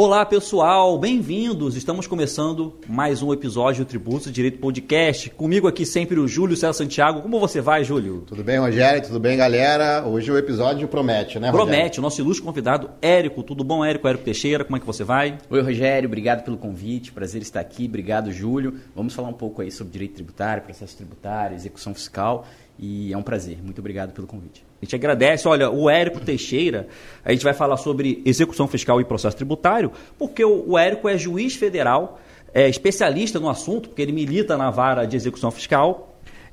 Olá pessoal, bem-vindos! Estamos começando mais um episódio do Tributo Direito Podcast. Comigo aqui sempre o Júlio César Santiago. Como você vai, Júlio? Tudo bem, Rogério? Tudo bem, galera? Hoje o episódio promete, né, Rogério? Promete, o nosso ilustre convidado, Érico. Tudo bom, Érico? Érico Teixeira, como é que você vai? Oi, Rogério, obrigado pelo convite, prazer estar aqui. Obrigado, Júlio. Vamos falar um pouco aí sobre direito tributário, processo tributário, execução fiscal e é um prazer. Muito obrigado pelo convite. A gente agradece. Olha, o Érico Teixeira, a gente vai falar sobre execução fiscal e processo tributário, porque o, Érico é juiz federal, é especialista no assunto, porque ele milita na vara de execução fiscal.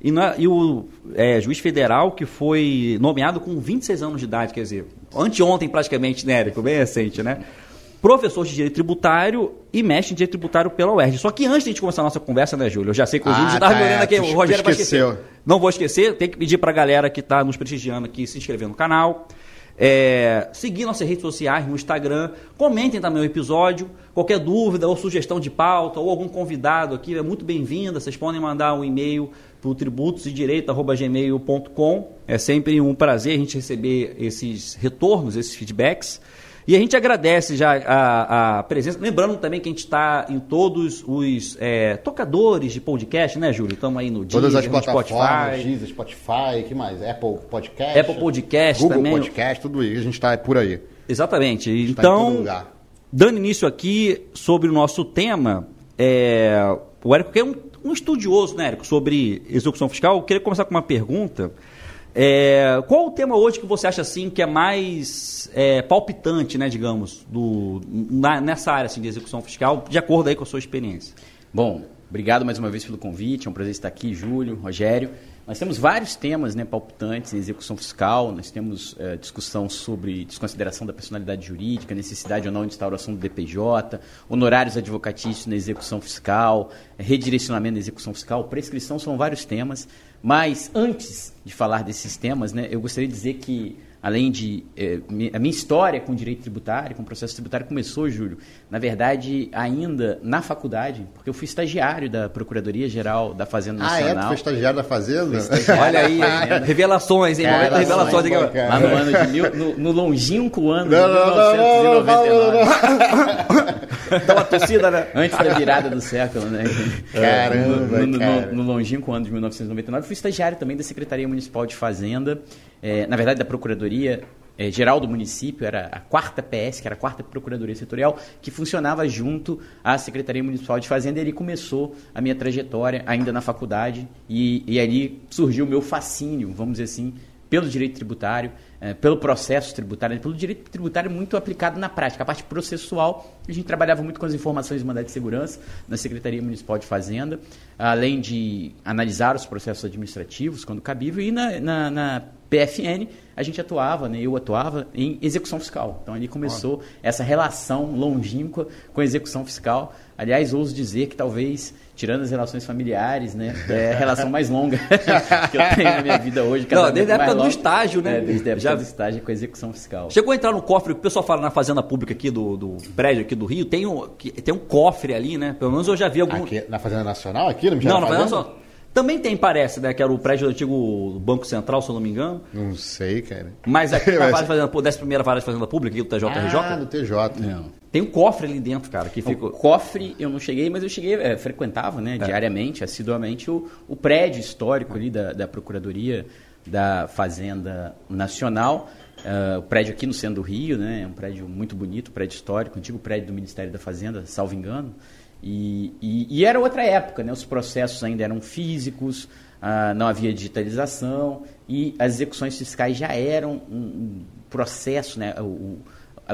E, na, e o é, juiz federal que foi nomeado com 26 anos de idade, quer dizer, anteontem praticamente, né, Érico? Bem recente, né? Professor de direito tributário e mestre em direito tributário pela UERJ. Só que antes de a gente começar a nossa conversa, né, Júlio? Eu já sei que o Júlio ah, já estava tá, me olhando aqui, o Rogério vai esquecer. Não vou esquecer, tem que pedir para a galera que está nos prestigiando aqui se inscrever no canal. É, seguir nossas redes sociais no Instagram, comentem também o episódio, qualquer dúvida ou sugestão de pauta ou algum convidado aqui é muito bem-vinda, vocês podem mandar um e-mail para o tributosedireito.gmail.com é sempre um prazer a gente receber esses retornos, esses feedbacks e a gente agradece já a, a presença. Lembrando também que a gente está em todos os é, tocadores de podcast, né, Júlio? Estamos aí no Todas Deezer, as plataformas, Spotify. Deezer, Spotify, que mais? Apple Podcast. Apple Podcast Google também. Podcast, tudo isso. A gente está por aí. Exatamente. Tá então, tá dando início aqui sobre o nosso tema, é, o Érico que é um, um estudioso, né, Érico, sobre execução fiscal. Eu queria começar com uma pergunta. É, qual o tema hoje que você acha assim que é mais é, palpitante, né, digamos, do, na, nessa área assim, de execução fiscal, de acordo aí com a sua experiência? Bom, obrigado mais uma vez pelo convite, é um prazer estar aqui, Júlio, Rogério. Nós temos vários temas né, palpitantes em execução fiscal, nós temos é, discussão sobre desconsideração da personalidade jurídica, necessidade ou não de instauração do DPJ, honorários advocatícios na execução fiscal, redirecionamento da execução fiscal, prescrição, são vários temas. Mas antes de falar desses temas, né, eu gostaria de dizer que além de eh, a minha história com direito tributário, com processo tributário começou, Júlio, na verdade, ainda na faculdade, porque eu fui estagiário da Procuradoria Geral da Fazenda Nacional. Ah, é? Tu foi estagiário da Fazenda? Estagiário Olha aí, revelações, hein? Momento revelações. Aqui, lá no ano de mil, no, no longínquo ano não, de 1999. Não, não, Dá uma torcida, né? Antes da virada do século, né? Caramba, no, no, no, no longínquo ano de 1999, fui estagiário também da Secretaria Municipal de Fazenda, é, na verdade da Procuradoria é, Geral do Município, era a quarta PS, que era a quarta Procuradoria Setorial, que funcionava junto à Secretaria Municipal de Fazenda, e ali começou a minha trajetória, ainda na faculdade, e, e ali surgiu o meu fascínio, vamos dizer assim, pelo direito tributário, é, pelo processo tributário, pelo direito tributário muito aplicado na prática. A parte processual, a gente trabalhava muito com as informações de mandado de segurança na Secretaria Municipal de Fazenda, além de analisar os processos administrativos, quando cabível, e na, na, na PFN a gente atuava, né, eu atuava em execução fiscal. Então ali começou essa relação longínqua com a execução fiscal. Aliás, ouso dizer que talvez tirando as relações familiares, né? É a relação mais longa que eu tenho na minha vida hoje. Não, desde a época do estágio, né? É, desde a época Já... do estágio com a execução fiscal. Chegou a entrar no cofre, o pessoal fala na fazenda pública aqui do, do prédio aqui do Rio, tem um, tem um cofre ali, né? Pelo menos eu já vi algum... Aqui, na Fazenda Nacional aqui? Não, não na Fazenda Nacional. Também tem, parece, né? Que era o prédio do antigo Banco Central, se eu não me engano. Não sei, cara. Mas aqui na vara de fazenda, dessa primeira vara de fazenda pública, aqui do TJRJ. Ah, do TJ. Não. Tem um cofre ali dentro, cara, que fica... O cofre eu não cheguei, mas eu cheguei, é, frequentava, né, é. diariamente, assiduamente, o, o prédio histórico ali da, da Procuradoria da Fazenda Nacional. Uh, o prédio aqui no centro do Rio, né, é um prédio muito bonito, prédio histórico, antigo prédio do Ministério da Fazenda, salvo engano. E, e, e, era outra época, né? os processos ainda eram físicos, ah, não havia digitalização e as execuções fiscais já eram um, um processo, né? o,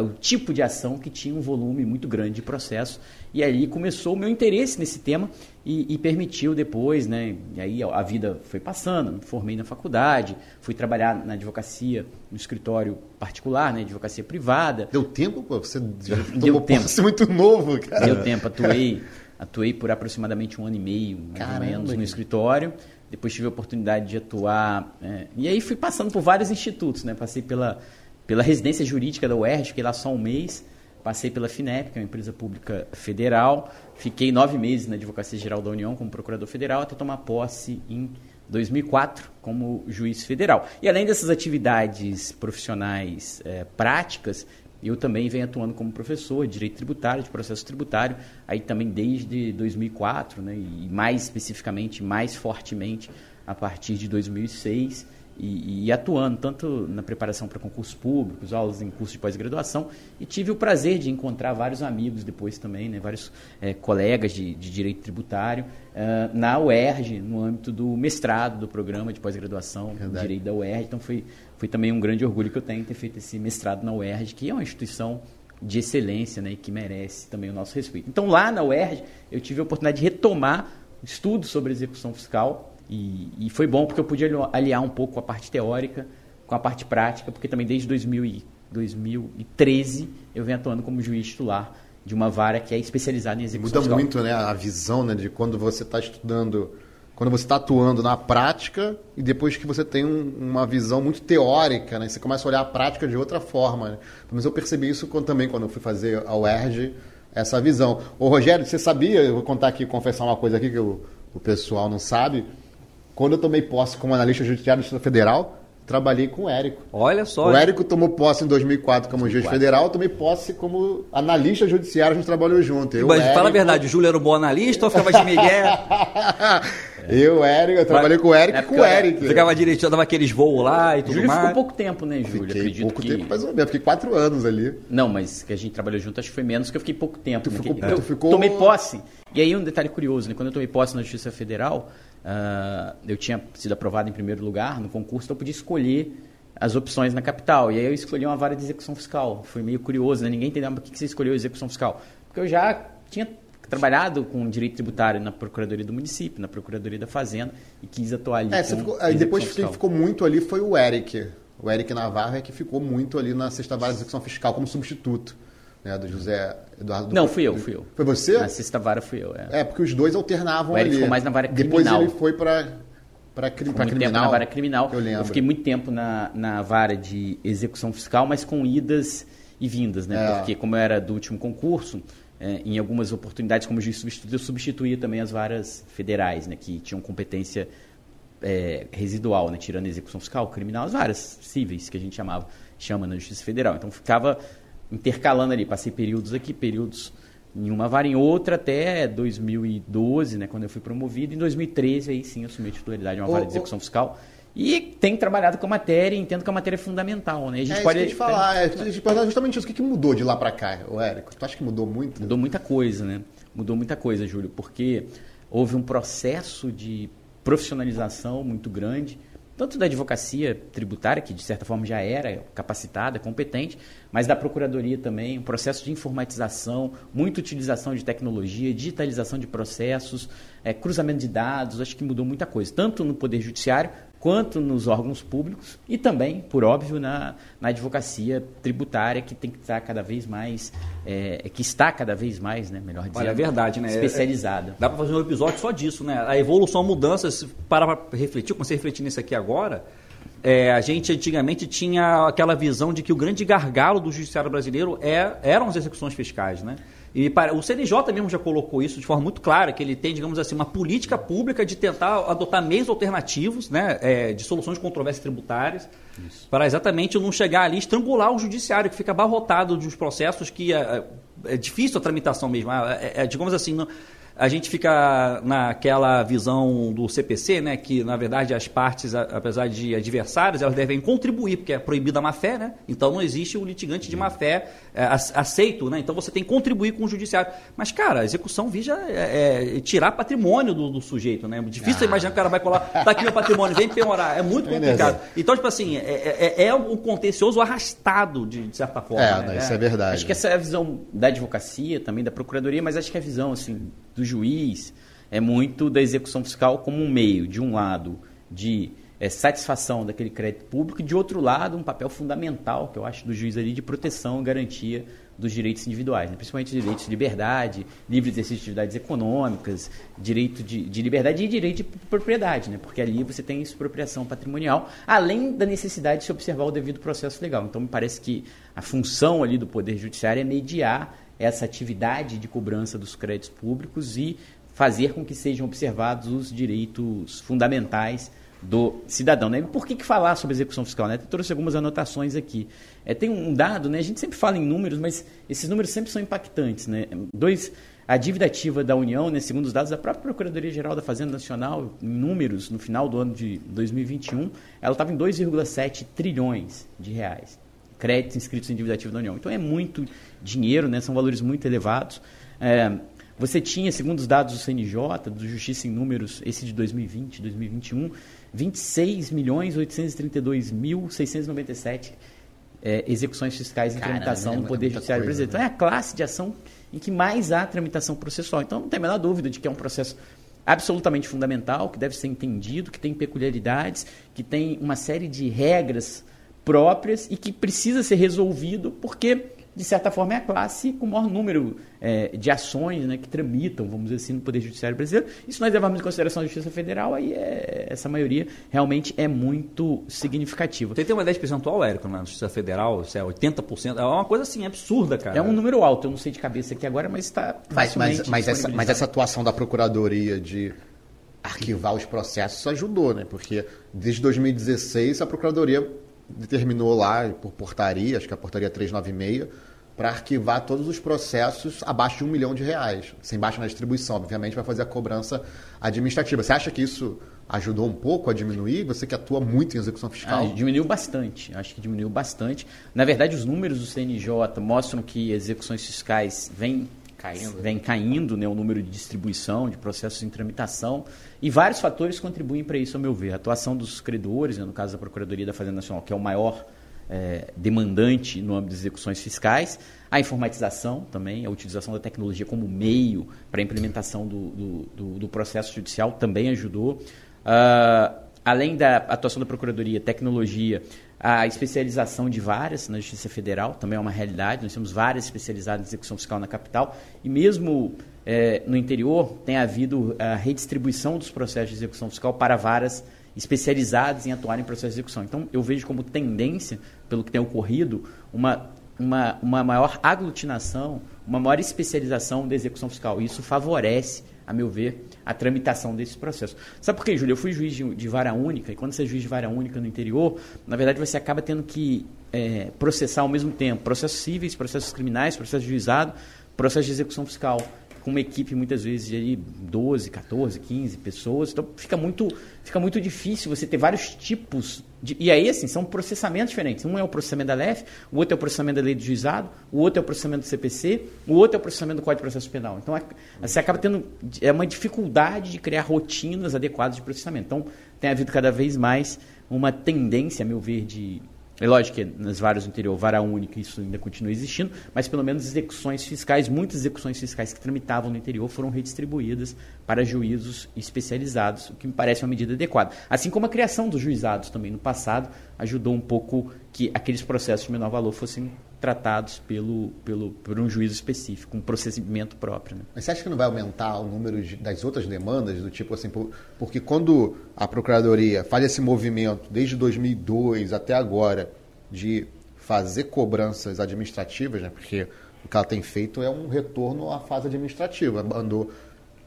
o tipo de ação que tinha um volume muito grande de processo. E aí começou o meu interesse nesse tema e, e, permitiu depois, né? E aí a vida foi passando, me formei na faculdade, fui trabalhar na advocacia, no escritório particular, né? Advocacia privada. Deu tempo, pô? Você já Deu tempo. muito novo, cara. Deu tempo, atuei, atuei por aproximadamente um ano e meio, mais ou menos, no escritório. Depois tive a oportunidade de atuar. É, e aí fui passando por vários institutos, né? Passei pela pela residência jurídica da UERJ, fiquei lá só um mês, passei pela FINEP, que é uma empresa pública federal, fiquei nove meses na Advocacia Geral da União como procurador federal, até tomar posse em 2004 como juiz federal. E além dessas atividades profissionais é, práticas, eu também venho atuando como professor de direito tributário, de processo tributário, aí também desde 2004, né, e mais especificamente, mais fortemente, a partir de 2006 e, e, atuando tanto na preparação para concursos públicos, aulas em curso de pós-graduação, e tive o prazer de encontrar vários amigos depois também, né, vários é, colegas de, de, direito tributário, uh, na UERJ, no âmbito do mestrado do programa de pós-graduação em direito da UERJ. Então foi, foi também um grande orgulho que eu tenho ter feito esse mestrado na UERJ, que é uma instituição de excelência né, e que merece também o nosso respeito. Então lá na UERJ eu tive a oportunidade de retomar estudos sobre execução fiscal e, e, foi bom porque eu podia aliar um pouco a parte teórica com a parte prática, porque também desde 2000 e, 2013 eu venho atuando como juiz titular de uma vara que é especializada em execução Muda fiscal. muito né, a visão né, de quando você está estudando, quando você está atuando na prática e depois que você tem um, uma visão muito teórica, né, você começa a olhar a prática de outra forma. Né? Mas eu percebi isso quando, também quando eu fui fazer a UERJ, essa visão. Ô Rogério, você sabia, eu vou contar aqui, confessar uma coisa aqui que o, o pessoal não sabe, quando eu tomei posse como analista judiciário do Federal, trabalhei com o Érico. Olha só. O Érico tomou posse em 2004 como 2004. juiz federal, eu tomei posse como analista judiciário, a gente trabalhou junto. Eu, Mas Érico... fala a verdade, o Júlio era um bom analista ou ficava de Miguel? eu, Érico, eu trabalhei com o Érico e com o Érico. Ficava direitinho, dava aqueles voos lá e tudo Júlio mais. ficou pouco tempo, né, Júlio? Fiquei Acredito pouco que... tempo, mais ou menos. Fiquei quatro anos ali. Não, mas que a gente trabalhou junto, acho que foi menos que eu fiquei pouco tempo. Tu né? ficou, eu tu ficou... tomei posse. E aí um detalhe curioso, né? Quando eu tomei posse na Justiça Federal, uh, eu tinha sido aprovado em primeiro lugar no concurso, então eu podia escolher as opções na capital. E aí eu escolhi uma vara de execução fiscal. Foi meio curioso, né? Ninguém entendeu por que você escolheu execução fiscal. Porque eu já tinha trabalhado com direito tributário na Procuradoria do Município, na Procuradoria da Fazenda, e quis atuar ali. É, ficou, aí depois quem ficou muito ali foi o Eric. O Eric Navarro é que ficou muito ali na sexta vara de execução fiscal como substituto. Né, do José Eduardo do Não, fui eu, fui eu. Foi você? Na sexta vara fui eu, é. É, porque os dois alternavam ali. ficou mais na vara criminal. Depois ele foi para para cri criminal. tempo na vara criminal. Eu, lembro. eu fiquei muito tempo na, na vara de execução fiscal, mas com idas e vindas, né? É. Porque como eu era do último concurso, é, em algumas oportunidades como juiz substituto, eu substituía também as varas federais, né? Que tinham competência é, residual, né? Tirando a execução fiscal, criminal, as varas cíveis que a gente chamava, chama na Justiça Federal. Então ficava intercalando ali, passei períodos aqui, períodos em uma vara em outra até 2012, né, quando eu fui promovido. Em 2013, aí sim, eu assumi a titularidade de uma vara de execução fiscal. E tenho trabalhado com a matéria entendo que a matéria é fundamental, né? A gente é pode isso que falar, é, é, justamente isso. O que mudou de lá para cá, o Érico? Tu acha que mudou muito? Mudou muita coisa, né? Mudou muita coisa, Júlio, porque houve um processo de profissionalização muito grande, tanto da advocacia tributária, que de certa forma já era capacitada, competente, mas da procuradoria também, um processo de informatização, muita utilização de tecnologia, digitalização de processos, é, cruzamento de dados, acho que mudou muita coisa, tanto no Poder Judiciário quanto nos órgãos públicos e também, por óbvio, na, na advocacia tributária, que tem que estar cada vez mais, é, que está cada vez mais, né, melhor dizendo, Olha, é verdade, né? especializada. É, dá para fazer um episódio só disso, né? A evolução, a mudança, se parar para refletir, comecei a refletir nisso aqui agora, é, a gente antigamente tinha aquela visão de que o grande gargalo do judiciário brasileiro é, eram as execuções fiscais, né? E para, o CNJ mesmo já colocou isso de forma muito clara, que ele tem, digamos assim, uma política pública de tentar adotar meios alternativos né, é, de soluções de controvérsias tributárias, isso. para exatamente não chegar ali e estrangular o judiciário, que fica abarrotado de uns processos que é, é difícil a tramitação mesmo. É, é, digamos assim, não, a gente fica naquela visão do CPC, né, que na verdade as partes, apesar de adversárias, elas devem contribuir, porque é proibida a má-fé, né? Então não existe o litigante de má-fé é, aceito, né? Então você tem que contribuir com o judiciário. Mas, cara, a execução visa é, é, tirar patrimônio do, do, sujeito, né? Difícil ah. imaginar que o cara vai colar, tá aqui meu patrimônio, vem penhorar. É muito complicado. Então, tipo assim, é, é, é um contencioso arrastado, de, de certa forma. É, né? isso é verdade. Acho que essa é a visão da advocacia, também da procuradoria, mas acho que é a visão, assim, do juiz é muito da execução fiscal como um meio, de um lado, de é, satisfação daquele crédito público, e de outro lado, um papel fundamental, que eu acho, do juiz ali, de proteção e garantia dos direitos individuais, né? principalmente direitos de liberdade, livre exercício de atividades econômicas, direito de, de, liberdade e direito de propriedade, né? porque ali você tem expropriação patrimonial, além da necessidade de se observar o devido processo legal. Então, me parece que a função ali do Poder Judiciário é mediar essa atividade de cobrança dos créditos públicos e fazer com que sejam observados os direitos fundamentais do cidadão. Né? Por que, que falar sobre execução fiscal? Né? Eu trouxe algumas anotações aqui. É, tem um dado, né? a gente sempre fala em números, mas esses números sempre são impactantes. Né? Dois, a dívida ativa da União, né, segundo os dados da própria Procuradoria-Geral da Fazenda Nacional, em números, no final do ano de 2021, ela estava em 2,7 trilhões de reais. Créditos inscritos em dívida ativa da União. Então é muito dinheiro, né, são valores muito elevados. É, você tinha, segundo os dados do CNJ, do Justiça em Números, esse de 2020, 2021, 26 milhões 832 mil 697 é, execuções fiscais em Caramba, tramitação no é Poder Judiciário brasileiro. Então é a classe de ação em que mais há tramitação processual. Então não tem a menor dúvida de que é um processo absolutamente fundamental, que deve ser entendido, que tem peculiaridades, que tem uma série de regras próprias e que precisa ser resolvido porque de certa forma, é a classe com o maior número é, de ações né, que tramitam, vamos dizer assim, no Poder Judiciário brasileiro. E se nós levarmos em consideração a Justiça Federal, aí é, essa maioria realmente é muito significativa. Você tem uma ideia de percentual, Érico, na Justiça Federal? Se é 80%? É uma coisa assim, absurda, cara. É um número alto, eu não sei de cabeça aqui agora, mas está mas, mas, mas, essa, mas essa atuação da Procuradoria de arquivar os processos ajudou, né? Porque desde 2016 a Procuradoria determinou lá por portaria, acho que é a portaria 396, para arquivar todos os processos abaixo de um milhão de reais, sem baixa na distribuição. Obviamente vai fazer a cobrança administrativa. Você acha que isso ajudou um pouco a diminuir? Você que atua muito em execução fiscal? Ah, diminuiu bastante. Acho que diminuiu bastante. Na verdade, os números do CNJ mostram que execuções fiscais vêm caindo, vem caindo né, o número de distribuição, de processos em tramitação. E vários fatores contribuem para isso, ao meu ver. A atuação dos credores, né, no caso da Procuradoria da Fazenda Nacional, que é o maior é, demandante no âmbito das execuções fiscais, a informatização também, a utilização da tecnologia como meio para a implementação do, do, do, do, processo judicial também ajudou. Uh, além da atuação da Procuradoria, tecnologia, a especialização de várias na Justiça Federal também é uma realidade. Nós temos várias especializadas em execução fiscal na capital e mesmo é, no interior tem havido a redistribuição dos processos de execução fiscal para varas especializadas em atuar em processo de execução. Então, eu vejo como tendência, pelo que tem ocorrido, uma, uma, uma maior aglutinação, uma maior especialização da execução fiscal. Isso favorece, a meu ver, a tramitação desses processos. Sabe por quê, Júlio? Eu fui juiz de, de, vara única, e quando você é juiz de vara única no interior, na verdade você acaba tendo que é, processar ao mesmo tempo processos cíveis, processos criminais, processo de juizado, processo de execução fiscal com uma equipe muitas vezes de 12, 14, 15 pessoas. Então fica muito, fica muito difícil você ter vários tipos de, e aí assim, são processamentos diferentes. Um é o processamento da LEF, o outro é o processamento da lei do juizado, o outro é o processamento do CPC, o outro é o processamento do Código de Processo Penal. Então é, você acaba tendo é uma dificuldade de criar rotinas adequadas de processamento. Então tem havido cada vez mais uma tendência, a meu ver, de é lógico que nas várias do interior, vara única, isso ainda continua existindo, mas pelo menos execuções fiscais, muitas execuções fiscais que tramitavam no interior foram redistribuídas para juízos especializados, o que me parece uma medida adequada. Assim como a criação dos juizados também no passado ajudou um pouco que aqueles processos de menor valor fossem tratados pelo, pelo, por um juízo específico, um procedimento próprio. Né? Mas você acha que não vai aumentar o número de, das outras demandas, do tipo assim, por, porque quando a Procuradoria faz esse movimento, desde 2002 até agora, de fazer cobranças administrativas, né, porque o que ela tem feito é um retorno à fase administrativa, mandou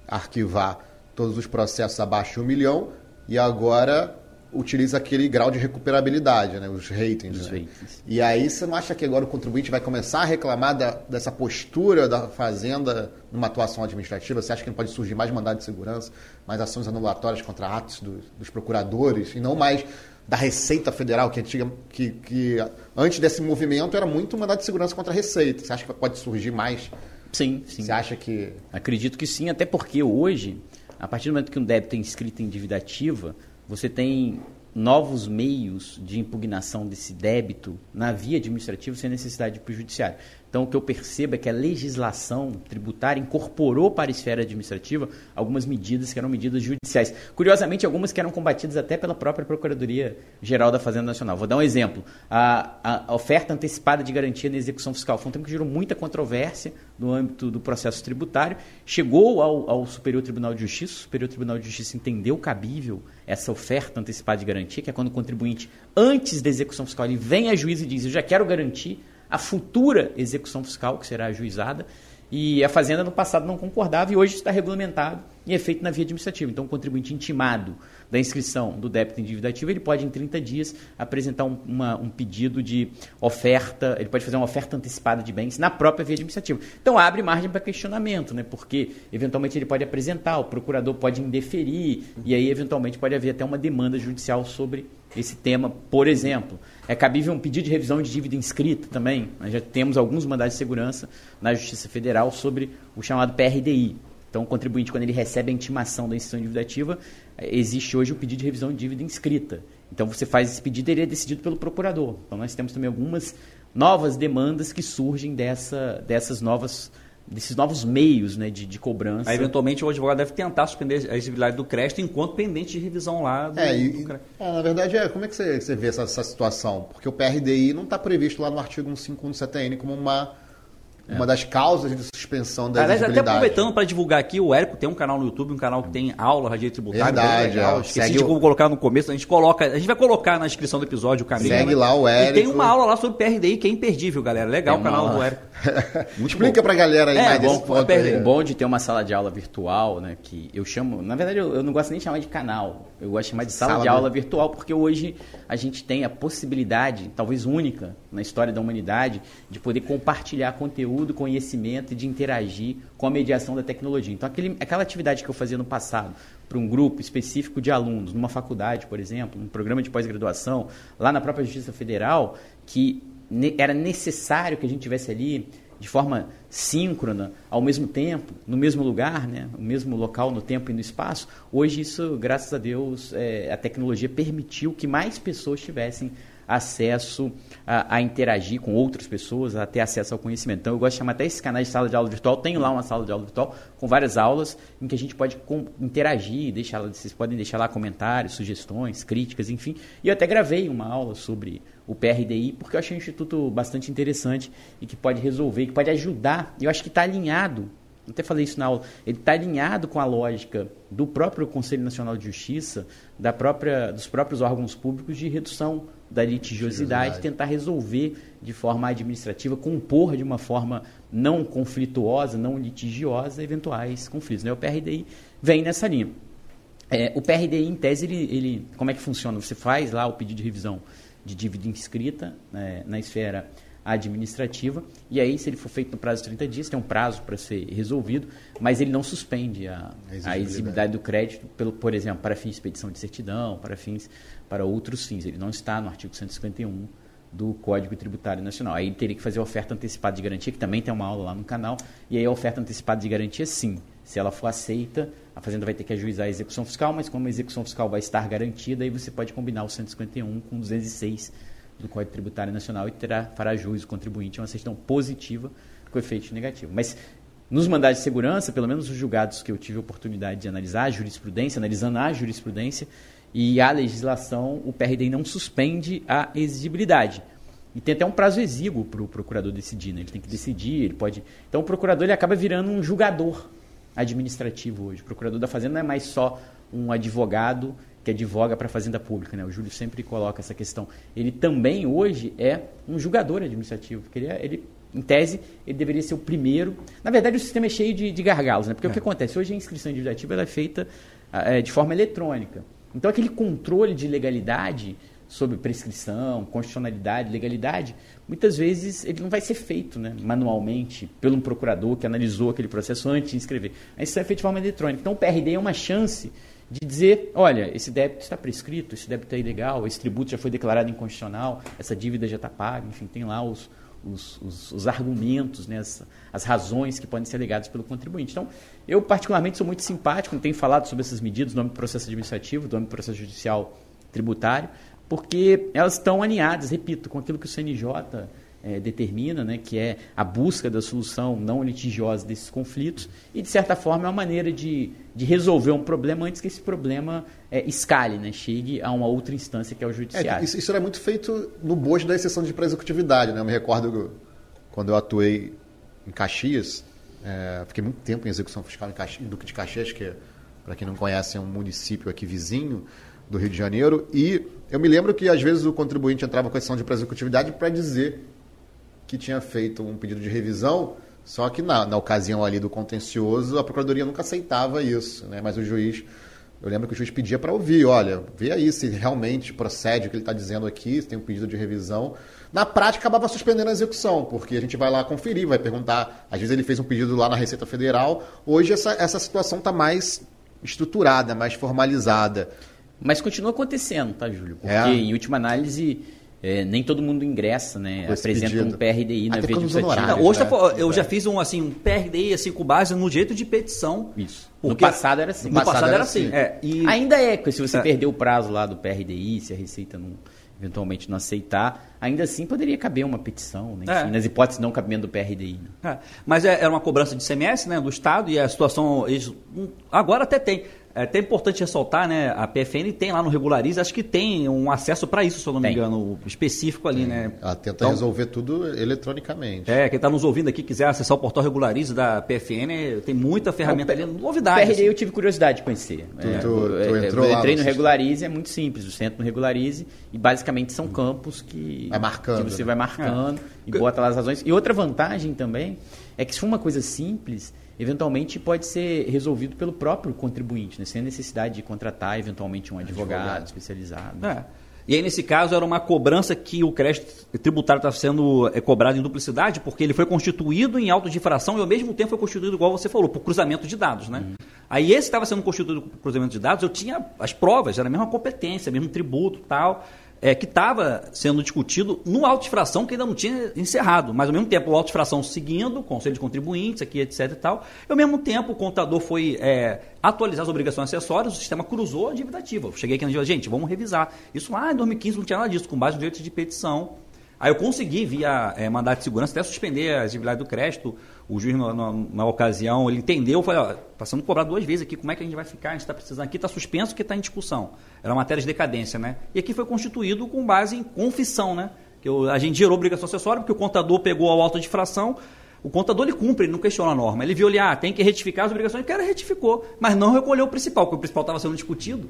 arquivar todos os processos abaixo de um milhão e agora utiliza aquele grau de recuperabilidade, né? os ratings. Os né? ratings. E aí você não acha que agora o contribuinte vai começar a reclamar da, dessa postura da Fazenda numa atuação administrativa? Você acha que não pode surgir mais mandado de segurança, mais ações anulatórias contra atos do, dos procuradores, e não mais da Receita Federal, que, antiga, que, que antes desse movimento era muito mandado de segurança contra a Receita. Você acha que pode surgir mais? Sim, sim. Você acha que... Acredito que sim, até porque hoje, a partir do momento que um débito é inscrito em dívida ativa, você tem novos meios de impugnação desse débito na via administrativa sem necessidade de ir para o judiciário. Então, o que eu percebo é que a legislação tributária incorporou para a esfera administrativa algumas medidas que eram medidas judiciais. Curiosamente, algumas que eram combatidas até pela própria Procuradoria-Geral da Fazenda Nacional. Vou dar um exemplo. A, a, oferta antecipada de garantia na execução fiscal foi um tema que gerou muita controvérsia no âmbito do processo tributário. Chegou ao, ao Superior Tribunal de Justiça, o Superior Tribunal de Justiça entendeu cabível essa oferta antecipada de garantia, que é quando o contribuinte, antes da execução fiscal, ele vem a juiz e diz, eu já quero garantir a futura execução fiscal que será ajuizada. E a Fazenda no passado não concordava e hoje está regulamentado e é feito na via administrativa. Então, o contribuinte intimado da inscrição do débito em dívida ativa, ele pode, em 30 dias, apresentar um, uma, um pedido de oferta, ele pode fazer uma oferta antecipada de bens na própria via administrativa. Então, abre margem para questionamento, né? porque, eventualmente, ele pode apresentar, o procurador pode indeferir, e aí, eventualmente, pode haver até uma demanda judicial sobre esse tema, por exemplo. É cabível um pedido de revisão de dívida inscrita também. Nós já temos alguns mandados de segurança na Justiça Federal sobre o chamado PRDI. Então, o contribuinte, quando ele recebe a intimação da instituição dívida ativa, existe hoje o pedido de revisão de dívida inscrita. Então, você faz esse pedido e ele é decidido pelo procurador. Então, nós temos também algumas novas demandas que surgem dessa, dessas novas desses novos meios né, de, de cobrança. Aí, eventualmente, o advogado deve tentar suspender a exigibilidade do crédito enquanto pendente de revisão lá do, é, e, do crédito. É, na verdade, é, como é que você, você vê essa, essa situação? Porque o PRDI não está previsto lá no artigo 151 do CTN como uma uma das causas de suspensão da Aliás, até aproveitando para divulgar aqui, o Érico tem um canal no YouTube, um canal que tem aula de tributário. Verdade, legal. É. Esqueci Segue de o... colocar no começo, a gente coloca, a gente vai colocar na descrição do episódio o caminho. Segue né? lá o Érico. E tem uma aula lá sobre PRDI que é imperdível, galera. Legal o canal do Érico. Muito Explica para a galera aí é, mais bom, desse ponto. É bom de ter uma sala de aula virtual, né, que eu chamo, na verdade eu, eu, não gosto nem de chamar de canal, eu gosto de chamar de sala, sala de aula virtual, porque hoje a gente tem a possibilidade, talvez única na história da humanidade, de poder compartilhar conteúdo, conhecimento e de interagir com a mediação da tecnologia. Então, aquele, aquela atividade que eu fazia no passado para um grupo específico de alunos, numa faculdade, por exemplo, num programa de pós-graduação, lá na própria Justiça Federal, que era necessário que a gente tivesse ali de forma síncrona, ao mesmo tempo, no mesmo lugar, né, no mesmo local, no tempo e no espaço. Hoje isso, graças a Deus, é, a tecnologia permitiu que mais pessoas tivessem acesso a, a, interagir com outras pessoas, a ter acesso ao conhecimento. Então, eu gosto de chamar até esse canal de sala de aula virtual. Tenho lá uma sala de aula virtual com várias aulas em que a gente pode com, interagir, deixar, vocês podem deixar lá comentários, sugestões, críticas, enfim. E eu até gravei uma aula sobre o PRDI, porque eu achei um instituto bastante interessante e que pode resolver, que pode ajudar. Eu acho que está alinhado até falei isso na aula, ele está alinhado com a lógica do próprio Conselho Nacional de Justiça, da própria, dos próprios órgãos públicos de redução da litigiosidade, tentar resolver de forma administrativa, compor de uma forma não conflituosa, não litigiosa, eventuais conflitos. Né? O PRDI vem nessa linha. É, o PRDI, em tese, ele, ele, como é que funciona? Você faz lá o pedido de revisão de dívida inscrita né, na esfera administrativa, e aí, se ele for feito no prazo de 30 dias, tem um prazo para ser resolvido, mas ele não suspende a, a exigibilidade do crédito, pelo, por exemplo, para fins de expedição de certidão, para fins para outros fins. Ele não está no artigo 151 do Código Tributário Nacional. Aí ele teria que fazer a oferta antecipada de garantia, que também tem uma aula lá no canal, e aí a oferta antecipada de garantia, sim. Se ela for aceita, a Fazenda vai ter que ajuizar a execução fiscal, mas como a execução fiscal vai estar garantida, aí você pode combinar o 151 com 206 do Código Tributário Nacional e terá, fará juiz o contribuinte uma certidão positiva com efeito negativo. Mas nos mandados de segurança, pelo menos os julgados que eu tive a oportunidade de analisar, a jurisprudência, analisando a jurisprudência e a legislação, o PRDI não suspende a exigibilidade. E tem até um prazo exíguo para o procurador decidir, né? ele tem que decidir, ele pode... Então o procurador ele acaba virando um julgador administrativo hoje. O procurador da Fazenda não é mais só um advogado que advoga para a Fazenda Pública. Né? O Júlio sempre coloca essa questão. Ele também hoje é um julgador administrativo, porque ele, é, ele em tese, ele deveria ser o primeiro. Na verdade, o sistema é cheio de, de gargalos, né? porque é. o que acontece? Hoje a inscrição individuativa é feita é, de forma eletrônica. Então, aquele controle de legalidade sobre prescrição, constitucionalidade, legalidade, muitas vezes ele não vai ser feito né, manualmente pelo um procurador que analisou aquele processo antes de inscrever. Isso é feito de forma eletrônica. Então, o PRD é uma chance de dizer, olha, esse débito está prescrito, esse débito é ilegal, esse tributo já foi declarado inconstitucional, essa dívida já está paga, enfim, tem lá os, os, os, os argumentos, né, as, as, razões que podem ser alegadas pelo contribuinte. Então, eu particularmente sou muito simpático, tenho falado sobre essas medidas no âmbito do processo administrativo, do âmbito do processo judicial tributário, porque elas estão alinhadas, repito, com aquilo que o CNJ é, determina, né, que é a busca da solução não litigiosa desses conflitos, e de certa forma é uma maneira de, de resolver um problema antes que esse problema é, escale, né, chegue a uma outra instância que é o judiciário. É, isso, isso era muito feito no bojo da exceção de pré-executividade. Né? Eu me recordo quando eu atuei em Caxias, é, fiquei muito tempo em execução fiscal em Caxias, Duque de Caxias, que para quem não conhece é um município aqui vizinho do Rio de Janeiro, e eu me lembro que às vezes o contribuinte entrava com a exceção de pré-executividade para dizer que tinha feito um pedido de revisão Só que na, na ocasião ali do contencioso, a Procuradoria nunca aceitava isso, né? mas o juiz eu lembro que o juiz pedia para ouvir, olha, vê aí se realmente procede o que ele está dizendo aqui, se tem um pedido de revisão. Na prática, acabava suspendendo a execução, porque a gente vai lá conferir, vai perguntar. Às vezes ele fez um pedido lá na Receita Federal. Hoje essa, essa situação está mais estruturada, mais formalizada. Mas continua acontecendo, tá, Júlio? Porque, é. em última análise, é, nem todo mundo ingressa, né? Apresenta pedido. um PRDI na via administrativa. Hoje né? tá, eu já fiz um, assim, um PRDI assim, com base no jeito de petição. Isso. no passado era assim. No, passado, passado, era assim. assim. É, e... Ainda é, porque se você é. perder o prazo lá do PRDI, se a Receita não eventualmente não aceitar, ainda assim poderia caber uma petição, né? Enfim, é. nas hipóteses de não cabimento do PRDI. Né? É. Mas é, era uma cobrança de CMS né, do Estado e a situação. Eles, agora até tem. É até importante ressaltar, né? A PFN tem lá no Regularize, acho que tem um acesso para isso, se eu não me tem. engano, específico ali, né? Ela tenta então, resolver tudo eletronicamente. É, quem está nos ouvindo aqui quiser acessar o portal Regularize da PFN, tem muita ferramenta ali, novidade. O PRD assim. eu tive curiosidade de conhecer. Tu, é, tu, tu é, entrou eu entrei no Regularize, é muito simples, o centro no Regularize, e basicamente são campos que, vai marcando, que você né? vai marcando é. e bota lá as razões. E outra vantagem também é que se for uma coisa simples eventualmente pode ser resolvido pelo próprio contribuinte, né? sem a necessidade de contratar eventualmente um advogado, advogado. especializado. É. E aí, nesse caso, era uma cobrança que o crédito tributário está sendo é, cobrado em duplicidade, porque ele foi constituído em auto de infração e, ao mesmo tempo, foi constituído, igual você falou, por cruzamento de dados. Né? Uhum. Aí, esse estava sendo constituído por cruzamento de dados, eu tinha as provas, era a mesma competência, mesmo tributo tal é, que estava sendo discutido no auto de fração que ainda não tinha encerrado, mas ao mesmo tempo o auto de fração seguindo, conselho de contribuintes, aqui, etc e tal, e ao mesmo tempo o contador foi é, atualizar as obrigações acessórias, o sistema cruzou a dívida ativa. Eu cheguei aqui na gente, vamos revisar. Isso lá em 2015 não tinha nada disso, com base no direito de petição. Aí eu consegui, via é, mandato de segurança, até suspender a atividade do crédito, o juiz, na, na, na ocasião, ele entendeu, falou, está sendo cobrado duas vezes aqui, como é que a gente vai ficar? A gente está precisando aqui, está suspenso, que está em discussão. Era matéria de decadência, né? E aqui foi constituído com base em confissão, né? Que eu, a gente gerou obrigação acessória, porque o contador pegou a alta de fração, o contador ele cumpre, ele não questiona a norma. Ele viu ali, ah, tem que retificar as obrigações, o cara retificou, mas não recolheu o principal, porque o principal estava sendo discutido.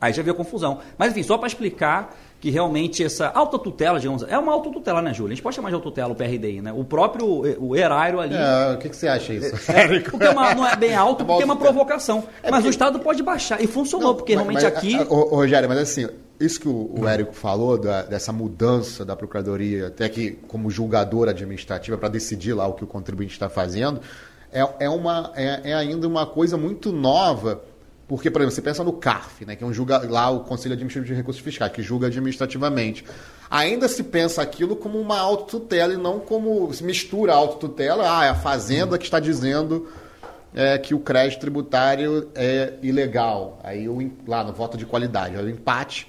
Aí já veio a confusão. Mas enfim, só para explicar que realmente essa autotutela, digamos, é uma autotutela, né, Júlia? A gente pode chamar de autotutela o PRDI, né? O próprio, o erário ali... É, o que, que você acha isso? É, porque é uma, não é bem alto, porque é uma provocação. É mas porque... o Estado pode baixar, e funcionou, não, porque mas, realmente mas, aqui... Ô, Rogério, mas assim, isso que o, o Érico falou, da, dessa mudança da Procuradoria, até que como julgadora administrativa, para decidir lá o que o contribuinte está fazendo, é, é, uma, é, é ainda uma coisa muito nova porque, por exemplo, você pensa no CARF, né, que é um julga, lá o Conselho Administrativo de Recursos Fiscais, que julga administrativamente. Ainda se pensa aquilo como uma autotutela e não como se mistura a autotutela, ah, é a Fazenda que está dizendo é, que o crédito tributário é ilegal. Aí o, lá no voto de qualidade, o empate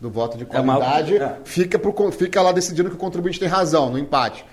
do voto de é qualidade é uma... fica, pro, fica lá decidindo que o contribuinte tem razão no empate.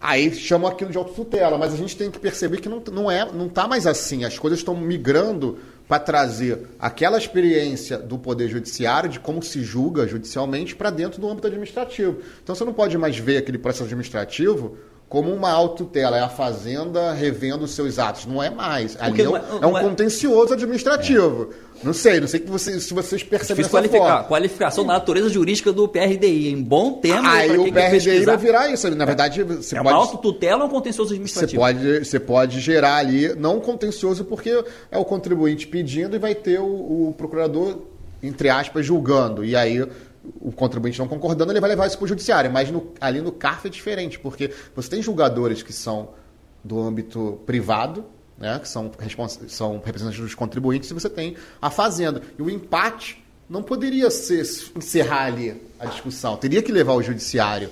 Aí chamam aquilo de autotutela, mas a gente tem que perceber que não, não é, não está mais assim. As coisas estão migrando para trazer aquela experiência do Poder Judiciário, de como se julga judicialmente, para dentro do âmbito administrativo. Então você não pode mais ver aquele processo administrativo como uma autotela, é a Fazenda revendo os seus atos. Não é mais. Ali é, um, é um contencioso administrativo. É. Não sei, não sei que você, se vocês percebem essa qualificar, forma. Qualificação da natureza jurídica do PRDI. Em bom tempo. Aí o PRDI vai virar isso. Na verdade, você é pode. uma autotutela ou um contencioso administrativo? Você pode, você pode gerar ali, não contencioso, porque é o contribuinte pedindo e vai ter o, o procurador, entre aspas, julgando. E aí o contribuinte não concordando, ele vai levar isso para o judiciário. Mas no, ali no CARF é diferente, porque você tem julgadores que são do âmbito privado, né, que são, são representantes dos contribuintes, e você tem a fazenda. E o empate não poderia ser, encerrar ali a discussão, teria que levar ao judiciário.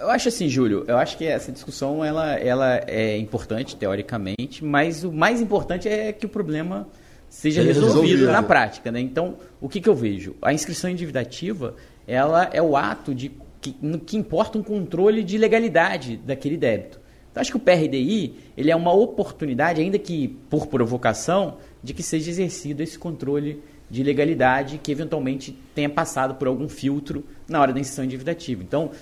Eu acho assim, Júlio, eu acho que essa discussão ela, ela é importante, teoricamente, mas o mais importante é que o problema seja resolvido, resolvido, na prática. Né? Então, o que, que eu vejo? A inscrição endividativa ela é o ato de que, que importa um controle de legalidade daquele débito. Então, acho que o PRDI ele é uma oportunidade, ainda que por provocação, de que seja exercido esse controle de legalidade que eventualmente tenha passado por algum filtro na hora da inscrição endividativa. Então,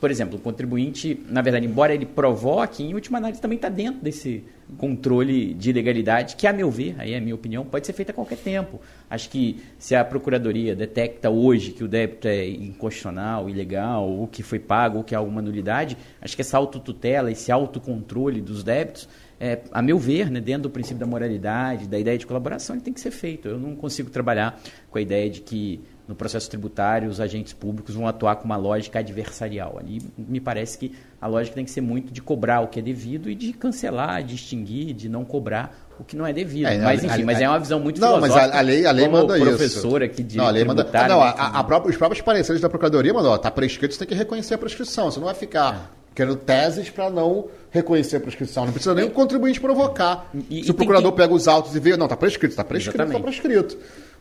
por exemplo, o contribuinte, na verdade, embora ele provoque, em última análise também está dentro desse controle de ilegalidade, que, a meu ver, aí é a minha opinião, pode ser feita a qualquer tempo. Acho que se a Procuradoria detecta hoje que o débito é inconstitucional, ilegal, ou que foi pago, ou que há alguma nulidade, acho que essa autotutela, esse autocontrole dos débitos, é, a meu ver, né, dentro do princípio da moralidade, da ideia de colaboração, ele tem que ser feito. Eu não consigo trabalhar com a ideia de que no processo tributário os agentes públicos vão atuar com uma lógica adversarial. Ali me parece que a lógica tem que ser muito de cobrar o que é devido e de cancelar, de extinguir, de não cobrar o que não é devido. É, mas enfim, a, mas é uma visão muito não, mas a, a lei, a lei manda professor isso. aqui de não, a lei manda, não, a, a própria, os próprios pareceres da procuradoria mandam, ó, tá prescrito, você tem que reconhecer a prescrição. Você não vai ficar é. querendo teses para não reconhecer a prescrição. Não precisa nem o contribuinte provocar. E, Se o procurador que... pega os autos e vê, não, tá prescrito, tá prescrito, Exatamente. tá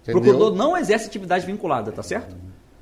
prescrito. O procurador não exerce atividade vinculada, tá certo?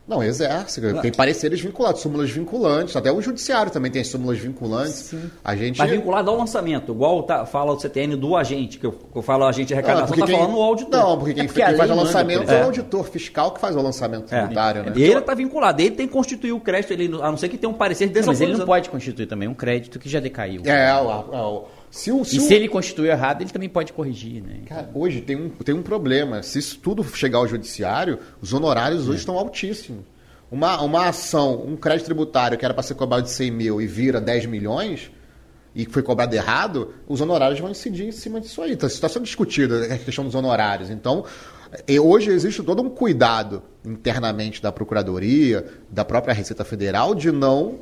Não, exerce. Tem pareceres vinculados, súmulas vinculantes. Até o judiciário também tem súmulas vinculantes. Sim. A gente... Mas vinculado ao lançamento, igual tá, fala o CTN do agente, que eu, eu falo agente de arrecadação, está falando o auditor. Não, porque quem, é porque quem faz o lançamento é. é o auditor fiscal que faz o lançamento é. tributário. É. Né? Ele está vinculado, ele tem que constituir o crédito, ele, a não ser que tenha um parecer desautorizado. Mas ele não pode constituir também um crédito que já decaiu. É, é o, é o se o, se e o... se ele constitui errado, ele também pode corrigir, né? Cara, hoje tem um, tem um problema. Se isso tudo chegar ao judiciário, os honorários hoje é. estão altíssimos. Uma, uma ação, um crédito tributário que era para ser cobrado de 100 mil e vira 10 milhões, e foi cobrado errado, os honorários vão incidir em cima disso aí. Então, está sendo discutido, a questão dos honorários. Então, hoje existe todo um cuidado internamente da Procuradoria, da própria Receita Federal, de não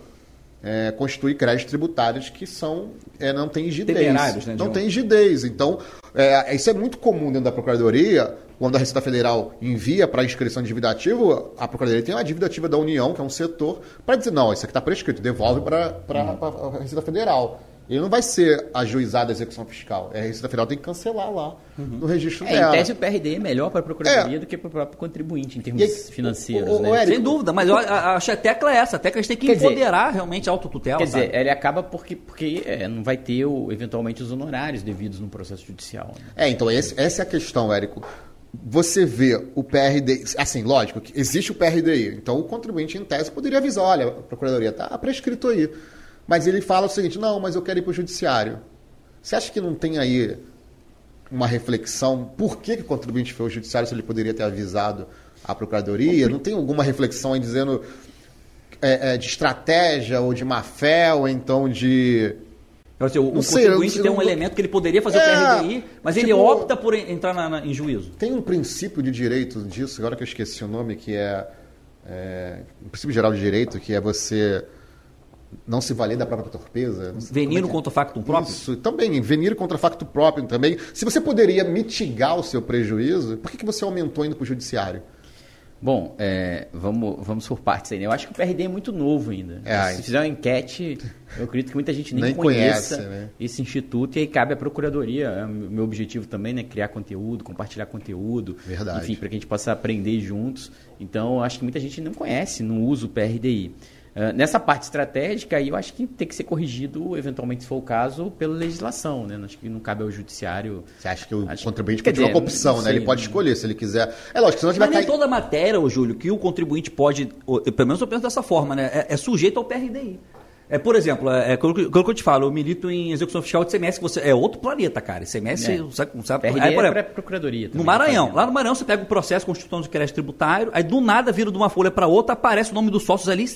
é, constituir créditos tributários que são é, não têm rigidez. Né, não tem rigidez. Então, é, isso é muito comum dentro da Procuradoria. Quando a Receita Federal envia para a inscrição de dívida ativa, a Procuradoria tem uma dívida ativa da União, que é um setor, para dizer, não, isso aqui está prescrito, devolve para uhum. a Receita Federal. Ele não vai ser ajuizado a execução fiscal. É, a Receita Federal tem que cancelar lá uhum. no registro é, dela. Em tese, o PRD é melhor para a Procuradoria é. do que para o próprio contribuinte, em termos aí, financeiros. O, o, né? Sem dúvida, mas eu acho a tecla é essa. A tecla a gente tem que empoderar dizer, realmente a autotutela. Quer sabe? dizer, ele acaba porque, porque é, não vai ter, o, eventualmente, os honorários devidos no processo judicial. Né? É, então esse, essa é a questão, Érico você vê o PRD, assim, lógico, que existe o PRDI, então o contribuinte em tese poderia avisar, olha, a procuradoria está prescrito aí. Mas ele fala o seguinte: não, mas eu quero ir para o judiciário. Você acha que não tem aí uma reflexão por que, que o contribuinte foi ao judiciário se ele poderia ter avisado a procuradoria? Não tem alguma reflexão aí dizendo é, é, de estratégia ou de má fé ou então de o, o sei, contribuinte tem um elemento que ele poderia fazer é, o PRDI, mas tipo, ele opta por entrar na, na, em juízo. Tem um princípio de direito disso, agora que eu esqueci o nome, que é, é um princípio geral de direito, que é você não se valer da própria torpeza. Venir é contra facto próprio? Isso, também, venir contra facto próprio também. Se você poderia mitigar o seu prejuízo, por que, que você aumentou indo para o judiciário? Bom, é, vamos, vamos por partes aí. Né? Eu acho que o PRD é muito novo ainda. É, Se fizer uma enquete, eu acredito que muita gente nem, nem conheça conhece, né? esse instituto e aí cabe à Procuradoria. É meu objetivo também, né? Criar conteúdo, compartilhar conteúdo. Verdade. Enfim, para que a gente possa aprender juntos. Então, acho que muita gente não conhece, não usa o PRDI. Ah, nessa parte estratégica, eu acho que tem que ser corrigido, eventualmente, se for o caso, pela legislação. Né? Acho que não cabe ao judiciário. Você acha que o acho... contribuinte continua dizer, com opção, né? Ele pode escolher se ele quiser. É lógico, senão Mas vai cair... toda matéria, ô Júlio, que o contribuinte pode. Pelo menos eu penso dessa forma, né? É, é sujeito ao PRDI. É, por exemplo, é, é quando, que eu te falo, eu milito em execução fiscal de CMS, que você é outro planeta, cara. CMS, é. sabe, sabe PRD aí, por é procuradoria. Também, no Maranhão. Lá no Maranhão você pega o processo constituição de crédito tributário, aí do nada vira de uma folha para outra, aparece o nome dos sócios ali,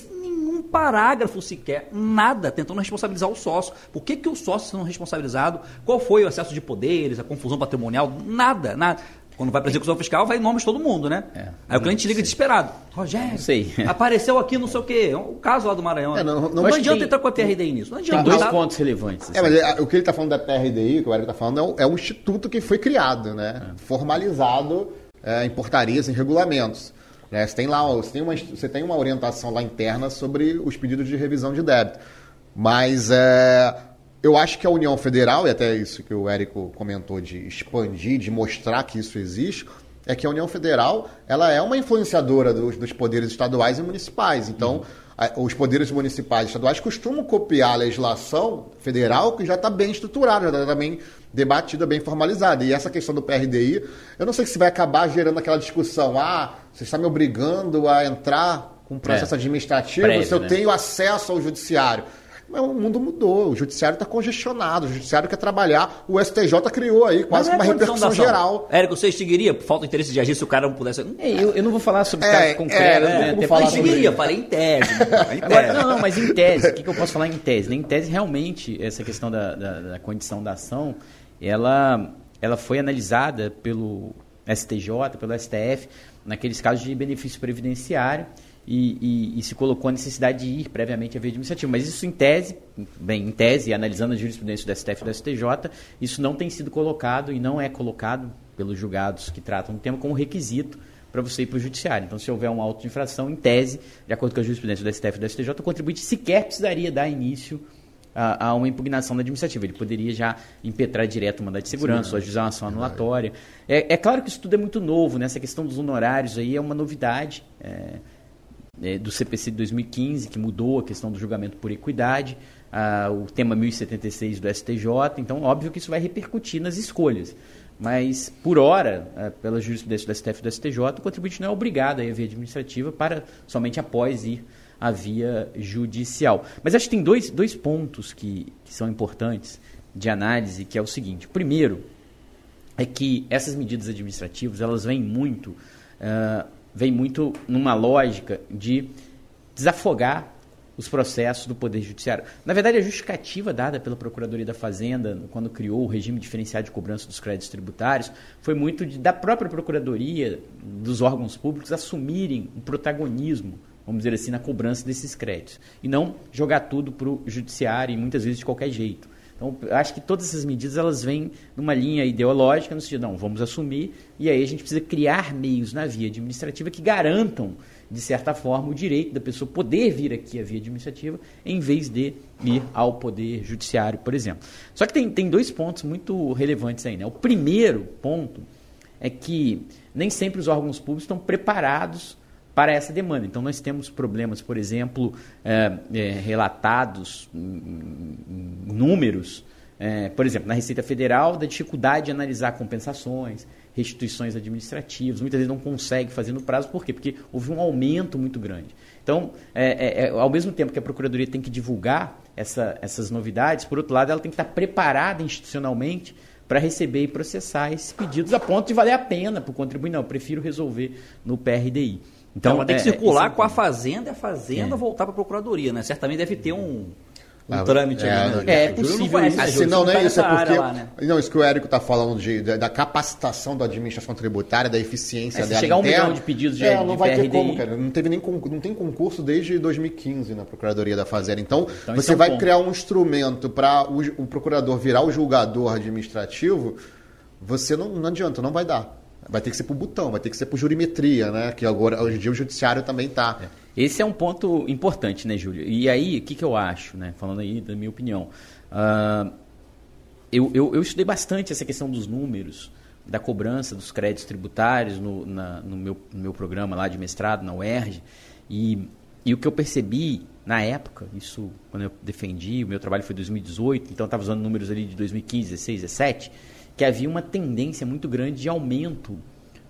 parágrafo sequer, nada, tentando responsabilizar o sócio. Por que, que o sócio sendo responsabilizado? Qual foi o excesso de poderes, a confusão patrimonial? Nada, nada. Quando vai para execução fiscal, vai em nome de todo mundo, né? É, Aí o cliente liga desesperado. Rogério, sei. apareceu aqui não sei o quê. O caso lá do Maranhão. É, não, não, não adianta tem, entrar com a PRDI nisso. Não adianta. Tem dois pontos relevantes. Assim. É, mas é, o que ele está falando da PRDI, que o Eric está falando, é um, é um, instituto que foi criado, né? É. Formalizado é, em portarias, em regulamentos. Né? Você, tem lá, você, tem uma, você tem uma orientação lá interna sobre os pedidos de revisão de débito. Mas é, eu acho que a União Federal, e até isso que o Érico comentou de expandir, de mostrar que isso existe, é que a União Federal ela é uma influenciadora dos, dos poderes estaduais e municipais. Então, uhum. Os poderes municipais e estaduais costumam copiar a legislação federal que já está bem estruturada, já está bem debatida, bem formalizada. E essa questão do PRDI, eu não sei se vai acabar gerando aquela discussão, ah, você está me obrigando a entrar com com processo é. administrativo, Prévio, se eu né? tenho acesso ao judiciário. Mas o mundo mudou, o judiciário está congestionado, o judiciário quer trabalhar, o STJ criou aí quase que uma repercussão geral. Érico, você extinguiria por falta de interesse de agir se o cara não pudesse. É, eu, eu, não vou falar sobre é, casos concretos, é, né? Eu, eu extinguiria, falei em tese. em tese. Agora, não, não, mas em tese, o que, que, eu posso falar em tese? Em tese, realmente, essa questão da, da, da condição da ação, ela, ela foi analisada pelo STJ, pelo STF, naqueles casos de benefício previdenciário e, e, e, se colocou a necessidade de ir previamente à via administrativa. Mas isso em tese, bem, em tese, analisando a jurisprudência do STF e do STJ, isso não tem sido colocado e não é colocado pelos julgados que tratam do tema como requisito para você ir para o judiciário. Então, se houver um auto de infração, em tese, de acordo com a jurisprudência do STF e do STJ, o contribuinte sequer precisaria dar início a, a, uma impugnação da administrativa. Ele poderia já impetrar direto o mandato de segurança, Sim, ou ajuizar uma ação anulatória. É, é, claro que isso tudo é muito novo, né? essa questão dos honorários aí é uma novidade. É, é, do CPC de 2015, que mudou a questão do julgamento por equidade, ah, o tema 1076 do STJ. Então, óbvio que isso vai repercutir nas escolhas. Mas, por hora, ah, pela jurisprudência do STF e do STJ, o contribuinte não é obrigado a ir à via administrativa para somente após ir à via judicial. Mas acho que tem dois, dois pontos que, que são importantes de análise, que é o seguinte. Primeiro, é que essas medidas administrativas, elas vêm muito uh, vem muito numa lógica de desafogar os processos do Poder Judiciário. Na verdade, a justificativa dada pela Procuradoria da Fazenda, quando criou o regime diferenciado de cobrança dos créditos tributários, foi muito de, da própria Procuradoria, dos órgãos públicos, assumirem um protagonismo, vamos dizer assim, na cobrança desses créditos. E não jogar tudo para o Judiciário, e muitas vezes de qualquer jeito. Então, acho que todas essas medidas elas vêm numa linha ideológica, no sentido, não, vamos assumir, e aí a gente precisa criar meios na via administrativa que garantam, de certa forma, o direito da pessoa poder vir aqui à via administrativa, em vez de ir ao poder judiciário, por exemplo. Só que tem, tem dois pontos muito relevantes aí. Né? O primeiro ponto é que nem sempre os órgãos públicos estão preparados para essa demanda. Então, nós temos problemas, por exemplo, é, é, relatados números, é, por exemplo, na Receita Federal, da dificuldade de analisar compensações, restituições administrativas. Muitas vezes não consegue fazer no prazo, por quê? Porque houve um aumento muito grande. Então, é, é, é, ao mesmo tempo que a Procuradoria tem que divulgar essa, essas novidades, por outro lado, ela tem que estar preparada institucionalmente para receber e processar esses pedidos a ponto de valer a pena para o contribuinte. Não, eu prefiro resolver no PRDI. Então, então tem que é, circular com a Fazenda e a Fazenda é. voltar para a Procuradoria, né? Certamente deve ter um, um ah, trâmite é, ali, né? É, é possível. Não, assim, não, não é isso, é porque. Lá, né? Não, isso que o Érico está falando de, da capacitação da administração tributária, da eficiência é, dela. chegar a um milhão de pedidos de, é, não vai PRDI. ter como, cara. Não, teve nem, não tem concurso desde 2015 na Procuradoria da Fazenda. Então, então você é um vai ponto. criar um instrumento para o, o procurador virar o julgador administrativo, você não, não adianta, não vai dar. Vai ter que ser por botão, vai ter que ser por jurimetria, né? Que agora, hoje em dia, o judiciário também está. É. Esse é um ponto importante, né, Júlio? E aí, o que, que eu acho, né? Falando aí da minha opinião. Uh, eu, eu, eu, estudei bastante essa questão dos números, da cobrança dos créditos tributários no, na, no, meu, no meu programa lá de mestrado, na UERJ. E, e o que eu percebi na época, isso quando eu defendi, o meu trabalho foi em 2018, então eu estava usando números ali de 2015, 16, 17 que havia uma tendência muito grande de aumento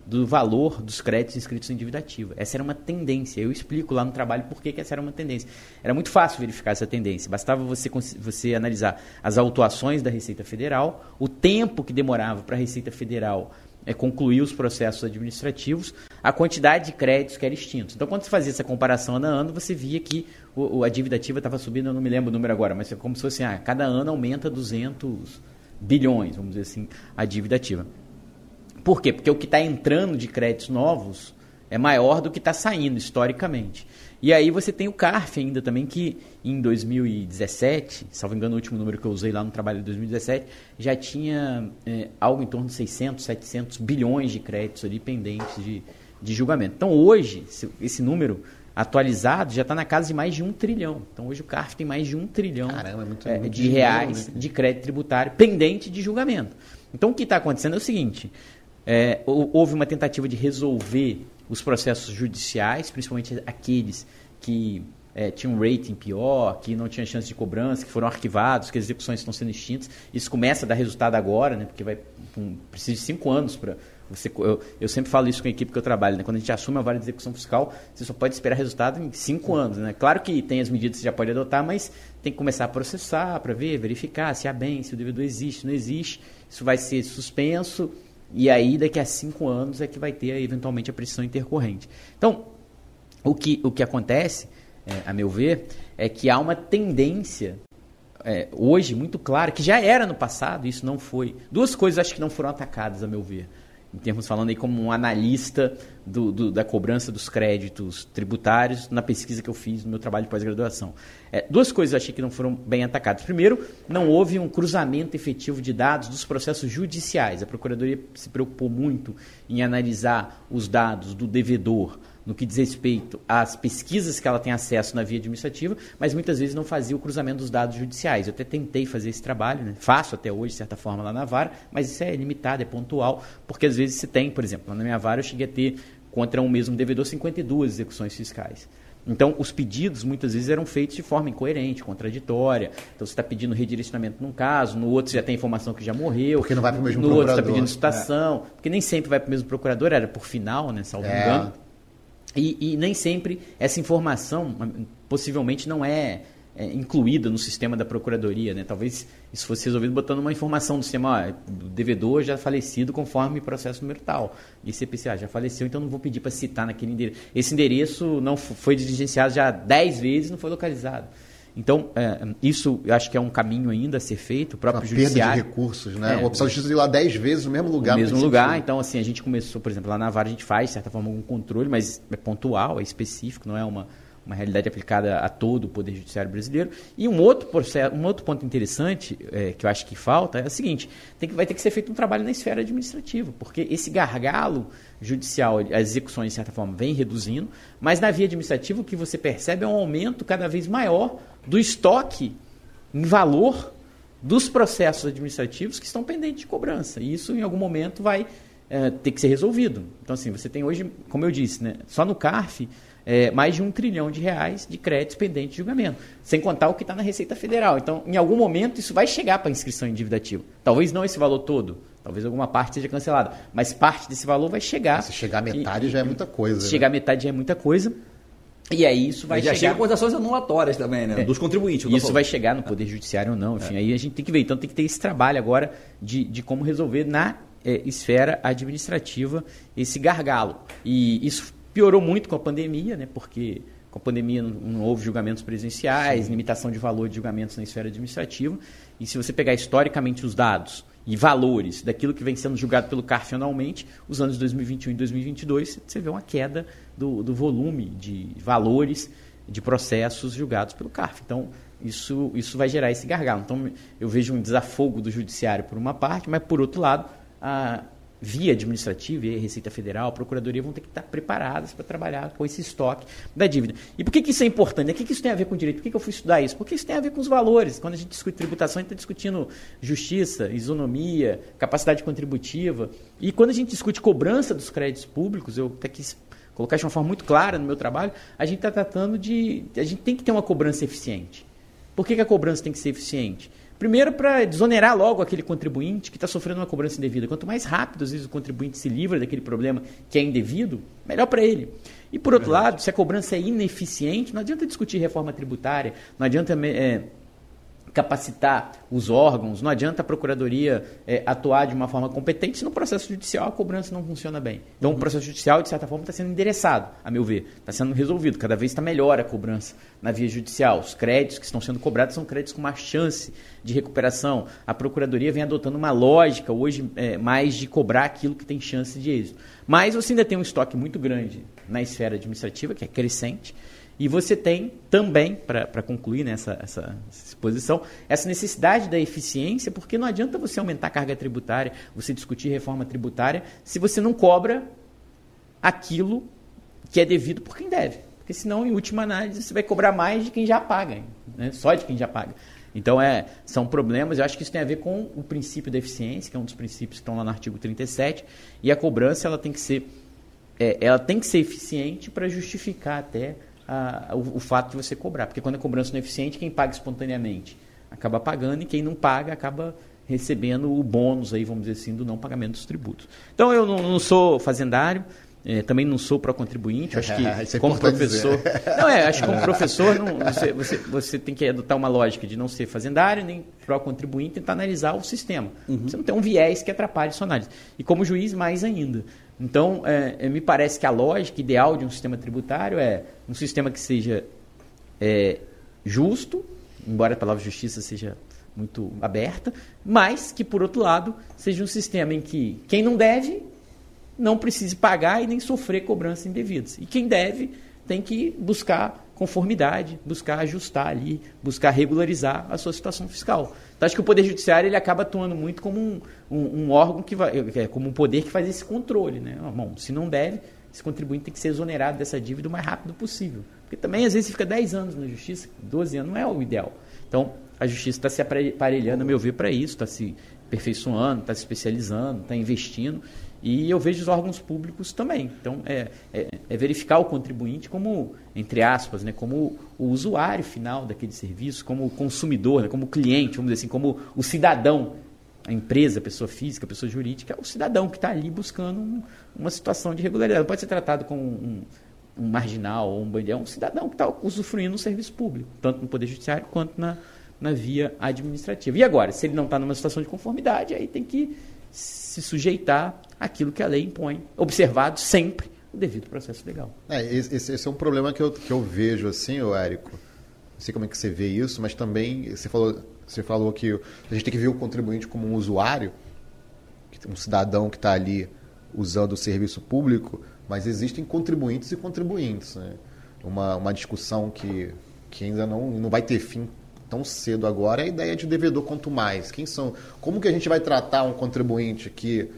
do valor dos créditos inscritos em dívida ativa. Essa era uma tendência. Eu explico lá no trabalho por que, que essa era uma tendência. Era muito fácil verificar essa tendência. Bastava você, você analisar as autuações da Receita Federal, o tempo que demorava para a Receita Federal é, concluir os processos administrativos, a quantidade de créditos que eram extintos. Então, quando você fazia essa comparação ano a ano, você via que o, a dívida ativa estava subindo, eu não me lembro o número agora, mas é como se fosse, ah, cada ano aumenta 200 bilhões, vamos dizer assim, a dívida ativa. Por quê? Porque o que está entrando de créditos novos é maior do que está saindo historicamente. E aí você tem o CARF ainda também, que em 2017, salvo engano o último número que eu usei lá no trabalho de 2017, já tinha é, algo em torno de 600, 700 bilhões de créditos ali pendentes de, de julgamento. Então hoje, esse número atualizado já está na casa de mais de um trilhão. Então hoje o CARF tem mais de um trilhão Caramba, é muito, é, muito de reais né? de crédito tributário pendente de julgamento. Então o que está acontecendo é o seguinte: é, houve uma tentativa de resolver os processos judiciais, principalmente aqueles que é, tinham um rating pior, que não tinha chance de cobrança, que foram arquivados, que as execuções estão sendo extintas. Isso começa a dar resultado agora, né, porque vai um, precisa de cinco anos para Você, eu, eu, sempre falo isso com a equipe que eu trabalho, né? quando a gente assume a vara de execução fiscal, você só pode esperar resultado em cinco anos. Né? Claro que tem as medidas que você já pode adotar, mas tem que começar a processar para ver, verificar se há bem, se o devedor existe, não existe. Isso vai ser suspenso e aí daqui a cinco anos é que vai ter eventualmente a pressão intercorrente. Então, o que, o que acontece, é, a meu ver, é que há uma tendência é, hoje muito clara, que já era no passado, isso não foi. Duas coisas acho que não foram atacadas, a meu ver em termos falando aí como um analista do, do, da cobrança dos créditos tributários na pesquisa que eu fiz no meu trabalho de pós-graduação. É, duas coisas eu achei que não foram bem atacadas. Primeiro, não houve um cruzamento efetivo de dados dos processos judiciais. A Procuradoria se preocupou muito em analisar os dados do devedor, no que diz respeito às pesquisas que ela tem acesso na via administrativa, mas muitas vezes não fazia o cruzamento dos dados judiciais. Eu até tentei fazer esse trabalho, né? faço até hoje, de certa forma, lá na vara, mas isso é limitado, é pontual, porque às vezes se tem, por exemplo, na minha vara eu cheguei a ter, contra um mesmo devedor, 52 execuções fiscais. Então, os pedidos muitas vezes eram feitos de forma incoerente, contraditória. Então, você está pedindo redirecionamento num caso, no outro você já tem informação que já morreu. Porque não vai para o mesmo no procurador. No outro está pedindo citação. É. Porque nem sempre vai para o mesmo procurador, era por final, né, salvo é. engano. E, e, nem sempre essa informação possivelmente não é, é, incluída no sistema da procuradoria, né? Talvez isso fosse resolvido botando uma informação no sistema, ó, devedor já falecido conforme processo número tal. E CPCA já faleceu, então não vou pedir para citar naquele endereço. Esse endereço não foi diligenciado já 10 vezes, não foi localizado. Então, é, isso eu acho que é um caminho ainda a ser feito. O próprio Uma judiciário. Perda de recursos, né? É, o oficial de justiça ir lá 10 vezes no mesmo lugar. No mesmo lugar. Sentido. Então, assim, a gente começou, por exemplo, lá na VAR a gente faz, de certa forma, um controle, mas é pontual, é específico, não é uma, uma realidade aplicada a todo o Poder Judiciário brasileiro. E um outro, processo, um outro ponto interessante é, que eu acho que falta é o seguinte: tem que, vai ter que ser feito um trabalho na esfera administrativa, porque esse gargalo judicial, as execuções, de certa forma, vem reduzindo, mas na via administrativa o que você percebe é um aumento cada vez maior do estoque em valor dos processos administrativos que estão pendentes de cobrança. E isso, em algum momento, vai é, ter que ser resolvido. Então, assim, você tem hoje, como eu disse, né, só no CARF, é, mais de um trilhão de reais de créditos pendentes de julgamento, sem contar o que está na Receita Federal. Então, em algum momento, isso vai chegar para a inscrição em dívida ativa. Talvez não esse valor todo, talvez alguma parte seja cancelada, mas parte desse valor vai chegar. Se chegar a metade e, já é muita coisa. Se né? chegar a metade já é muita coisa. E aí isso vai já chegar... chega com as ações anulatórias também, né? É. Dos contribuintes. Isso vai chegar no Poder Judiciário ou não. Enfim, é. aí a gente tem que ver. Então tem que ter esse trabalho agora de, de como resolver na é, esfera administrativa esse gargalo. E isso piorou muito com a pandemia, né? Porque com a pandemia não, não houve julgamentos presenciais, Sim. limitação de valor de julgamentos na esfera administrativa. E se você pegar historicamente os dados e valores daquilo que vem sendo julgado pelo CARF anualmente, os anos 2021 e 2022, você vê uma queda do, do volume de valores de processos julgados pelo CARF. Então, isso, isso vai gerar esse gargalo. Então, eu vejo um desafogo do judiciário por uma parte, mas, por outro lado, a, via administrativa e a Receita Federal, Procuradoria vão ter que estar preparadas para trabalhar com esse estoque da dívida. E por que, que isso é importante? O que, que isso tem a ver com direito? Por que, que eu fui estudar isso? Porque isso tem a ver com os valores. Quando a gente discute tributação, a gente está discutindo justiça, isonomia, capacidade contributiva. E quando a gente discute cobrança dos créditos públicos, eu até quis colocar de uma forma muito clara no meu trabalho, a gente está tratando de. A gente tem que ter uma cobrança eficiente. Por que, que a cobrança tem que ser eficiente? Primeiro, para desonerar logo aquele contribuinte que está sofrendo uma cobrança indevida. Quanto mais rápido, às vezes, o contribuinte se livra daquele problema que é indevido, melhor para ele. E, por outro Verdade. lado, se a cobrança é ineficiente, não adianta discutir reforma tributária, não adianta é, capacitar os órgãos, não adianta a procuradoria é, atuar de uma forma competente se no processo judicial a cobrança não funciona bem. Então, uhum. o processo judicial, de certa forma, está sendo endereçado, a meu ver, está sendo resolvido. Cada vez está melhor a cobrança na via judicial. Os créditos que estão sendo cobrados são créditos com mais chance de recuperação. A procuradoria vem adotando uma lógica hoje é, mais de cobrar aquilo que tem chance de êxito. Mas você ainda tem um estoque muito grande na esfera administrativa, que é crescente, e você tem também, para concluir nessa essa exposição, essa necessidade da eficiência, porque não adianta você aumentar a carga tributária, você discutir reforma tributária, se você não cobra aquilo que é devido por quem deve. Porque senão, em última análise, você vai cobrar mais de quem já paga, né? só de quem já paga. Então, é, são problemas, eu acho que isso tem a ver com o princípio da eficiência, que é um dos princípios que estão lá no artigo 37, e a cobrança ela tem que ser, é, ela tem que ser eficiente para justificar até a, o, o, fato de você cobrar. Porque quando a cobrança não é eficiente, quem paga espontaneamente acaba pagando e quem não paga acaba recebendo o bônus aí, vamos dizer assim, do não pagamento dos tributos. Então eu não, não sou fazendário, é, também não sou pró-contribuinte, acho que é como professor. dizer. Não, é, acho que como professor não- você, você, você tem que adotar uma lógica de não ser fazendário, nem pró-contribuinte, tentar analisar o sistema. Você não tem um viés que atrapalhe sua análise. E como juiz, mais ainda. Então, é, é, me parece que a lógica ideal de um sistema tributário é um sistema que seja é, justo, embora a palavra justiça seja muito aberta, mas que, por outro lado, seja um sistema em que quem não deve não precise pagar e nem sofrer cobranças indevidas. E quem deve tem que buscar conformidade, buscar ajustar ali, buscar regularizar a sua situação fiscal. Então, acho que o Poder Judiciário ele acaba atuando muito como um, um- um órgão que vai, é, como um poder que faz esse controle. Né? Bom, se não deve, esse contribuinte tem que ser exonerado dessa dívida o mais rápido possível. Porque também, às vezes, fica 10 anos na justiça, 12 anos não é o ideal. Então, a justiça está se apare- aparelhando, a meu ver, para isso, está se aperfeiçoando, está se especializando, está investindo. E eu vejo os órgãos públicos também. Então, é, é- é verificar o contribuinte como, entre aspas, né, como o usuário final daquele serviço, como o consumidor, né, como cliente, vamos dizer assim, como o cidadão. A empresa, a pessoa física, a pessoa jurídica, é o cidadão que está ali buscando um- uma situação de regularidade. Não pode ser tratado como um, um marginal ou um bandido, é um cidadão que está usufruindo do serviço público, tanto no Poder Judiciário quanto na, na via administrativa. E agora, se ele não está numa situação de conformidade, aí tem que se sujeitar àquilo que a lei impõe, observado sempre o devido processo legal. É, esse, esse- é um problema que eu, que eu vejo, assim, ô Érico. Não sei como é que você vê isso, mas também você falou, você falou que a gente tem que ver o contribuinte como um usuário, um cidadão que está ali usando o serviço público, mas existem contribuintes e contribuintes. Né? Uma, uma discussão que, que ainda não, não vai ter fim tão cedo agora é a ideia de devedor quanto mais. Quem são? Como que a gente vai tratar um contribuinte que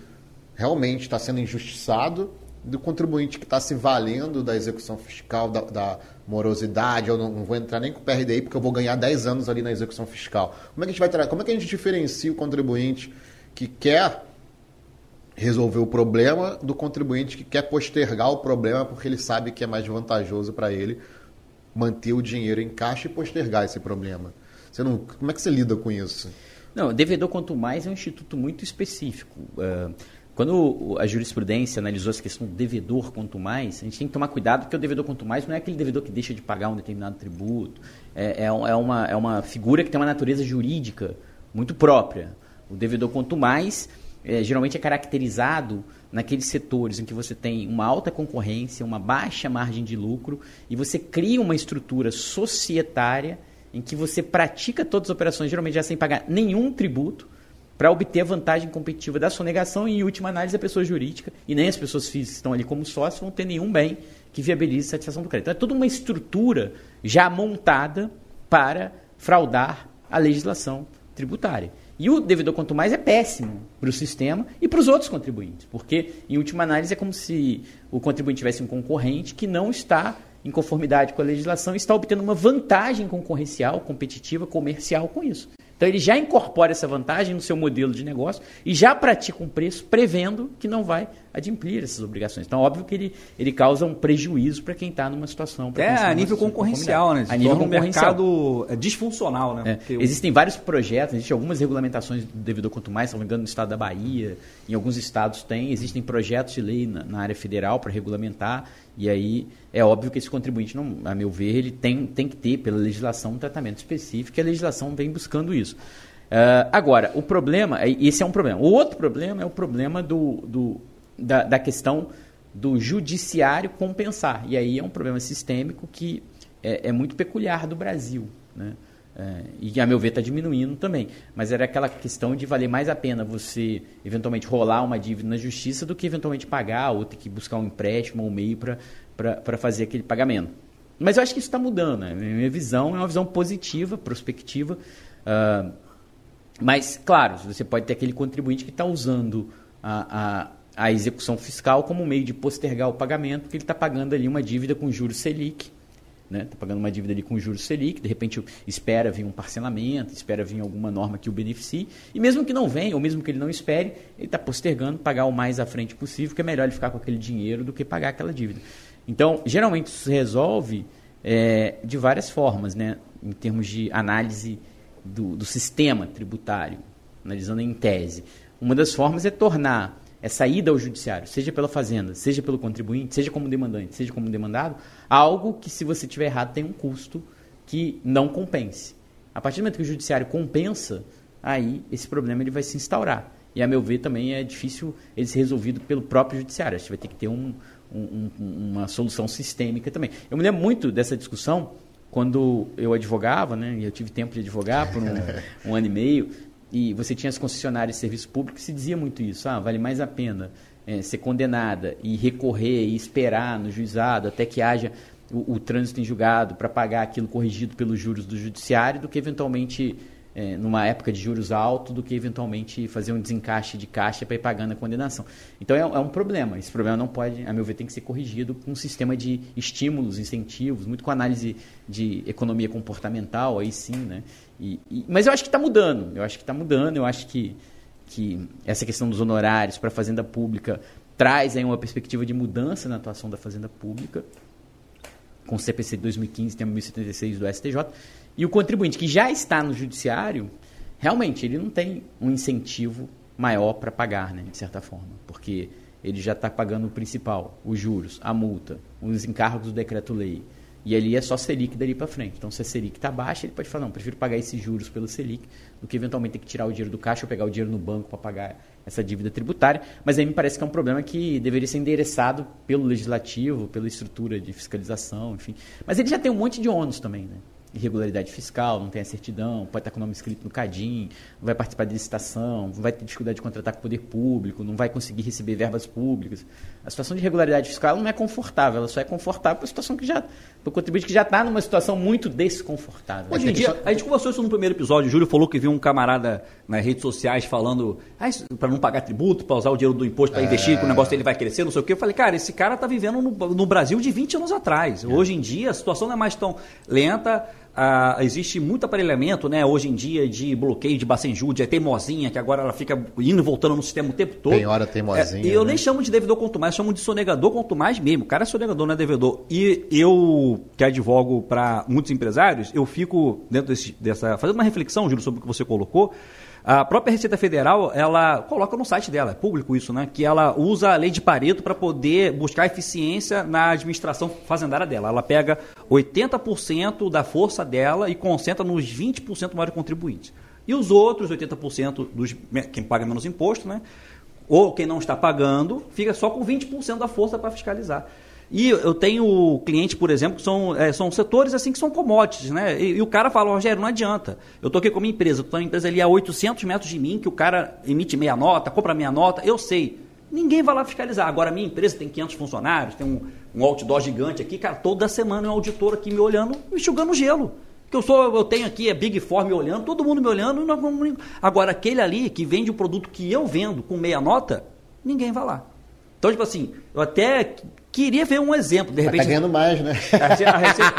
realmente está sendo injustiçado do contribuinte que está se valendo da execução fiscal, da, da morosidade, eu não, não vou entrar nem com o PRDI porque eu vou ganhar 10 anos ali na execução fiscal. Como é que a gente vai como é que a gente diferencia o contribuinte que quer resolver o problema do contribuinte que quer postergar o problema porque ele sabe que é mais vantajoso para ele manter o dinheiro em caixa e postergar esse problema. Você não, como é que você lida com isso? Não, devedor quanto mais é um instituto muito específico. Ah, quando a jurisprudência analisou essa questão do devedor quanto mais, a gente tem que tomar cuidado porque o devedor quanto mais não é aquele devedor que deixa de pagar um determinado tributo. É, é é uma, é uma figura que tem uma natureza jurídica muito própria. O devedor quanto mais é, geralmente é caracterizado naqueles setores em que você tem uma alta concorrência, uma baixa margem de lucro e você cria uma estrutura societária em que você pratica todas as operações, geralmente já sem pagar nenhum tributo, para obter a vantagem competitiva da sonegação e, em última análise, a pessoa jurídica e nem as pessoas físicas que estão ali como sócios vão ter nenhum bem que viabilize a satisfação do crédito. Então, é toda uma estrutura já montada para fraudar a legislação tributária. E o devedor quanto mais é péssimo para o sistema e para os outros contribuintes, porque, em última análise, é como se o contribuinte tivesse um concorrente que não está em conformidade com a legislação e está obtendo uma vantagem concorrencial, competitiva, comercial com isso. Então ele já incorpora essa vantagem no seu modelo de negócio e já pratica um preço prevendo que não vai adimplir essas obrigações. Então, óbvio que ele, ele causa um prejuízo para quem está numa situação. É a numa nível concorrencial, né? A nível um mercado é, disfuncional, né? É, Existem vários projetos, existem algumas regulamentações do devedor quanto mais, se não me engano, no estado da Bahia, em alguns estados tem, existem projetos de lei na, na área federal para regulamentar, e aí é óbvio que esse contribuinte, não, a meu ver, ele tem, tem que ter, pela legislação, um tratamento específico, e a legislação vem buscando isso. Ah, agora, o problema, é- esse é um problema. O outro problema é o problema do, do- da, da questão do judiciário compensar. E aí é um problema sistêmico que é, é muito peculiar do Brasil. Né? É, e, a meu ver, está diminuindo também. Mas era aquela questão de valer mais a pena você, eventualmente, rolar uma dívida na justiça do que, eventualmente, pagar ou ter que buscar um empréstimo ou um meio para fazer aquele pagamento. Mas eu acho que isso está mudando. Né? Minha visão é uma visão positiva, prospectiva. Ah, mas, claro, você pode ter aquele contribuinte que está usando a, a, a execução fiscal como meio de postergar o pagamento, porque ele está pagando ali uma dívida com juros Selic, está pagando uma dívida ali com juros Selic, de repente espera vir um parcelamento, espera vir alguma norma que o beneficie, e mesmo que não venha, ou mesmo que ele não espere, ele está postergando pagar o mais à frente possível, que é melhor ele ficar com aquele dinheiro do que pagar aquela dívida. Então, geralmente isso se resolve é, de várias formas, né, em termos de análise do, do sistema tributário. analisando em tese. Uma das formas é tornar essa ida ao judiciário, seja pela fazenda, seja pelo contribuinte, seja como demandante, seja como demandado, algo que se você tiver errado tem um custo que não compense. A partir do momento que o judiciário compensa, aí esse problema ele vai se instaurar. E a meu ver também é difícil ele ser resolvido pelo próprio judiciário. A gente vai ter que ter um, um, uma solução sistêmica também. Eu me lembro muito dessa discussão quando eu advogava, né? E eu tive tempo de advogar por um, um ano e meio e você tinha as concessionárias de serviço público, se dizia muito isso, ah, vale mais a pena é, ser condenada e recorrer e esperar no juizado até que haja o, o trânsito em julgado para pagar aquilo corrigido pelos juros do judiciário do que eventualmente é, numa época de juros altos do que eventualmente fazer um desencaixe de caixa para ir pagando a condenação. Então é, é, um problema. Esse problema não pode, a meu ver, tem que ser corrigido com um sistema de estímulos, incentivos, muito com análise de economia comportamental, aí sim, né? E, e, mas eu acho que está mudando. Eu acho que está mudando. Eu acho que, que essa questão dos honorários para a fazenda pública traz aí uma perspectiva de mudança na atuação da fazenda pública com o CPC de 2015, tem a 1076 do STJ. E o contribuinte que já está no judiciário, realmente, ele não tem um incentivo maior para pagar, né, de certa forma, porque ele já está pagando o principal, os juros, a multa, os encargos do decreto-lei. E ali é só Selic dali para frente. Então, se a Selic está baixa, ele pode falar, não, prefiro pagar esses juros pelo Selic do que eventualmente ter que tirar o dinheiro do caixa ou pegar o dinheiro no banco para pagar essa dívida tributária. Mas aí me parece que é um problema que deveria ser endereçado pelo legislativo, pela estrutura de fiscalização, enfim. Mas ele já tem um monte de ônus também, né? Irregularidade fiscal, não tem a certidão, pode estar com o nome escrito no CADIM, não vai participar de licitação, não vai ter dificuldade de contratar com o poder público, não vai conseguir receber verbas públicas. A situação de irregularidade fiscal não é confortável, ela só é confortável para a situação que já, para o contribuinte que já está numa situação muito desconfortável. Hoje em dia, a gente conversou isso no primeiro episódio, o Júlio falou que viu um camarada nas redes sociais falando ah, para não pagar tributo, para usar o dinheiro do imposto para é... investir, que o negócio dele vai crescer, não sei o quê. Eu falei, cara, esse cara está vivendo no, no, Brasil de 20 anos atrás. É. Hoje em dia, a situação não é mais tão lenta, ah, existe muito aparelhamento, né, hoje em dia, de bloqueio de Bacenjude, é teimosinha, que agora ela fica indo e voltando no sistema o tempo todo. Tem hora teimosinha. É, e eu né? nem chamo de devedor quanto mais, chamo de sonegador quanto mais mesmo. O cara é sonegador, não é devedor. E eu, que advogo para muitos empresários, eu fico dentro desse, dessa. fazendo uma reflexão, Júlio, sobre o que você colocou. A própria Receita Federal, ela coloca no site dela, é público isso, né? Que ela usa a lei de Pareto para poder buscar eficiência na administração fazendária dela. Ela pega 80% da força dela e concentra nos 20% maiores contribuintes. E os outros 80% dos quem paga menos imposto, né? Ou quem não está pagando, fica só com 20% da força para fiscalizar. E eu tenho clientes, por exemplo, que são, é, são setores assim que são commodities, né? E, e o cara fala, Rogério, não adianta. Eu estou aqui com a minha empresa, estou uma empresa ali a 800 metros de mim, que o cara emite meia nota, compra meia nota, eu sei. Ninguém vai lá fiscalizar. Agora, a minha empresa tem 500 funcionários, tem um, um outdoor gigante aqui, cara, toda semana um auditor aqui me olhando, me enxugando gelo. Que eu sou, eu tenho aqui, é Big Four me olhando, todo mundo me olhando. Agora, aquele ali que vende o produto que eu vendo com meia nota, ninguém vai lá. Então, tipo assim, eu até Queria ver um exemplo, de repente. Tá ganhando mais, né? A, receita,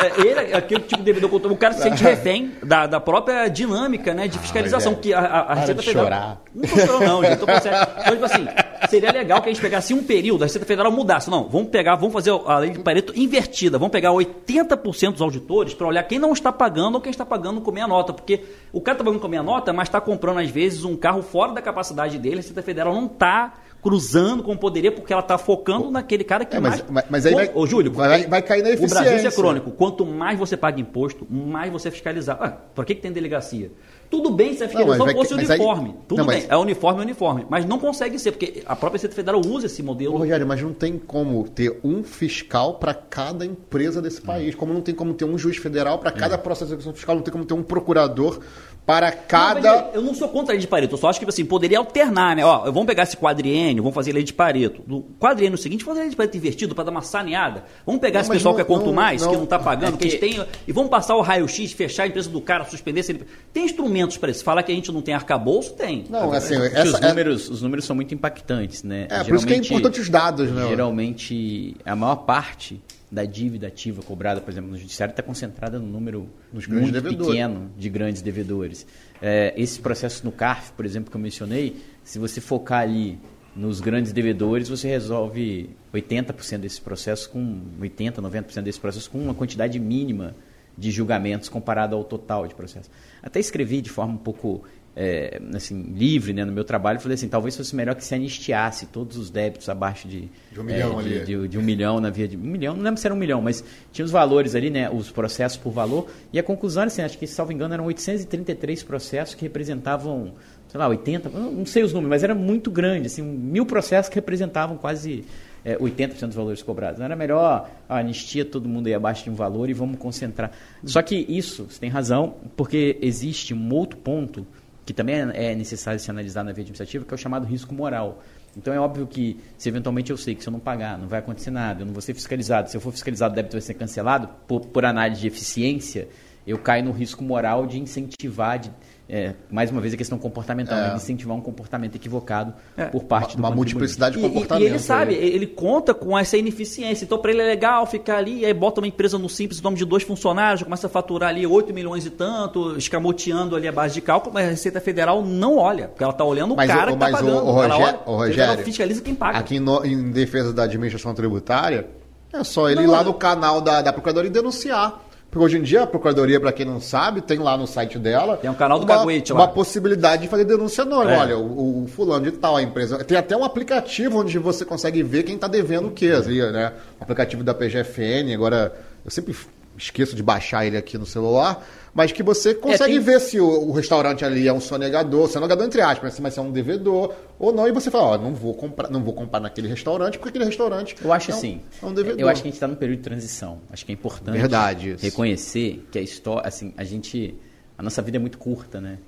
é, ele, é aquele tipo de devedor o cara se sente refém da, da própria dinâmica né, de fiscalização. Ah, que a, a, a Receita Federal. Chorar. Não tô chorando, não, gente. Tô. Então, tipo assim, seria legal que a gente pegasse um período, a Receita Federal mudasse. Não, vamos pegar, vamos fazer a lei de Pareto invertida. Vamos pegar 80% dos auditores para olhar quem não está pagando ou quem está pagando com meia nota. Porque o cara está pagando com meia nota, mas está comprando, às vezes, um carro fora da capacidade dele. A Receita Federal não está cruzando como poderia, porque ela está focando naquele cara que é, mas, mais. Mas aí vai, ô, Júlio, vai, vai cair na eficiência. O Brasil é crônico. Quanto mais você paga imposto, mais você é fiscalizar. Ah, por que, que tem delegacia? Tudo bem se a fiscalização não, fosse uniforme. Aí, Tudo não, bem, é uniforme, é uniforme. Mas não consegue ser, porque a própria Receita Federal usa esse modelo. Ô, Rogério, mas não tem como ter um fiscal para cada empresa desse país. Como não tem como ter um juiz federal para cada processo de execução fiscal, não tem como ter um procurador para cada. Não, eu não sou contra a lei de Pareto, eu só acho que assim, poderia alternar, né? Ó, vamos pegar esse quadriênio, vamos fazer lei de Pareto. No quadriênio seguinte, fazer lei de Pareto invertido para dar uma saneada. Vamos pegar não, esse pessoal não, que é quanto não, mais, que não está pagando, é que, que eles têm. E vamos passar o raio-x, fechar a empresa do cara, suspender. Se ele... Tem instrumentos para isso. Falar que a gente não tem arcabouço, tem. Não, assim, essa, os, números, os números são muito impactantes, né? É, por isso que é importante os dados, né? Geralmente, a maior parte da dívida ativa cobrada, por exemplo, no judiciário está concentrada no número muito devedores. pequeno de grandes devedores. É, esse processo no CARF, por exemplo, que eu mencionei, se você focar ali nos grandes devedores, você resolve 80% desse processo com 80, 90% desse processo com uma quantidade mínima de julgamentos comparado ao total de processo. Até escrevi de forma um pouco é, assim, livre né, no meu trabalho, falei assim, talvez fosse melhor que se anistiasse todos os débitos abaixo de, de um milhão é, ali. De, de, de, um milhão na via de um milhão, não lembro se era um milhão, mas tinha os valores ali, né, os processos por valor, e a conclusão, assim, acho que, salvo engano, eram 833 processos que representavam, sei lá, 80, não sei os números, mas era muito grande, assim, mil processos que representavam quase é, 80% dos valores cobrados. Não era melhor a anistia todo mundo aí abaixo de um valor e vamos concentrar. Só que isso, você tem razão, porque existe um outro ponto que também é necessário se analisar na via administrativa, que é o chamado risco moral. Então é óbvio que, se eventualmente eu sei que se eu não pagar, não vai acontecer nada, eu não vou ser fiscalizado, se eu for fiscalizado, o débito vai ser cancelado, por, por análise de eficiência, eu caio no risco moral de incentivar, de, é, mais uma vez a questão comportamental, é. Né? incentivar um comportamento equivocado é. por parte uma, do Uma multiplicidade de comportamentos. E, e, ele sabe, ele conta com essa ineficiência. Então, para ele é legal ficar ali, aí bota uma empresa no simples, nome de dois funcionários, começa a faturar ali 8 milhões e tanto, escamoteando ali a base de cálculo, mas a Receita Federal não olha, porque ela está olhando o mas, cara o, que está pagando. O, o, Rogério, o Rogério fiscaliza quem paga. Aqui no, em defesa da administração tributária, é só ele não, ir lá no canal da, da Procuradoria e denunciar. Porque hoje em dia a Procuradoria, para quem não sabe, tem lá no site dela. Tem um canal do uma, Caguete lá. Uma possibilidade de fazer denúncia anônima. É. Olha, o, o, fulano de tal, a empresa. Tem até um aplicativo onde você consegue ver quem está devendo o quê, assim, né? O aplicativo da PGFN, agora. Eu sempre esqueço de baixar ele aqui no celular, mas que você consegue é, tem... ver se o, o, restaurante ali é um sonegador, sonegador entre aspas, mas se é um devedor ou não, e você fala, ó, não vou comprar, não vou comprar naquele restaurante, porque aquele restaurante Eu acho é um, assim, é um devedor. Eu acho que a gente está num período de transição. Acho que é importante Verdade, reconhecer que a história, assim, a gente a nossa vida é muito curta, né?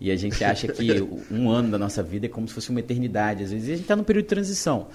E a gente acha que um ano da nossa vida é como se fosse uma eternidade. Às vezes a gente está num período de transição.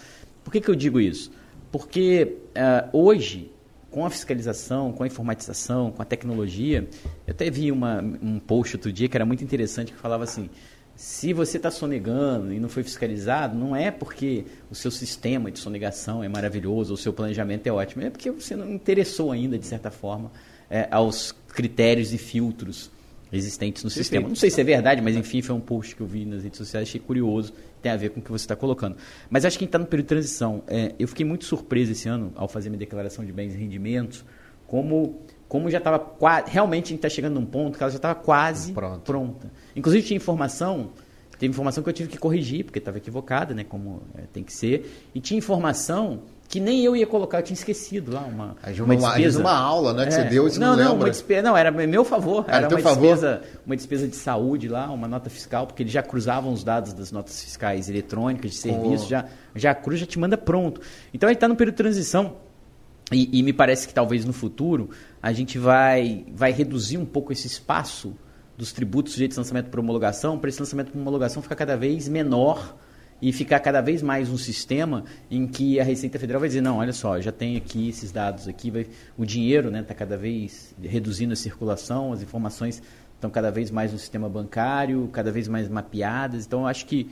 Por que, que eu digo isso? Porque uh, hoje com a fiscalização, com a informatização, com a tecnologia, eu até vi uma, um post outro dia que era muito interessante, que falava assim, se você está sonegando e não foi fiscalizado, não é porque o seu sistema de sonegação é maravilhoso, ou o seu planejamento é ótimo, é porque você não interessou ainda, de certa forma, é, aos critérios e filtros existentes no Perfeito. sistema. Não sei se é verdade, mas enfim, foi um post que eu vi nas redes sociais, achei curioso, tem a ver com o que você está colocando. Mas acho que a gente está no período de transição. É, eu fiquei muito surpreso esse ano, ao fazer minha declaração de bens e rendimentos, como, como já estava realmente a gente está chegando num ponto que ela já estava quase Pronto. pronta. Inclusive tinha informação, teve informação que eu tive que corrigir, porque estava equivocada, né, como é, tem que ser, e tinha informação que nem eu ia colocar, eu tinha esquecido lá uma, uma, uma despesa. uma aula, né, que é. você deu e não, não, não Uma despesa, não, era meu favor, era, era uma despesa, favor? uma despesa de saúde lá, uma nota fiscal, porque eles já cruzavam os dados das notas fiscais eletrônicas de serviço, oh. já já cruza, já te manda pronto. Então a gente está no período de transição e, e, me parece que talvez no futuro a gente vai vai reduzir um pouco esse espaço dos tributos sujeitos de lançamento por homologação, para esse lançamento por homologação ficar cada vez menor e ficar cada vez mais um sistema em que a Receita Federal vai dizer, não, olha só, já tem aqui esses dados aqui, vai, o dinheiro está né, tá cada vez reduzindo a circulação, as informações estão cada vez mais no sistema bancário, cada vez mais mapeadas, então eu acho que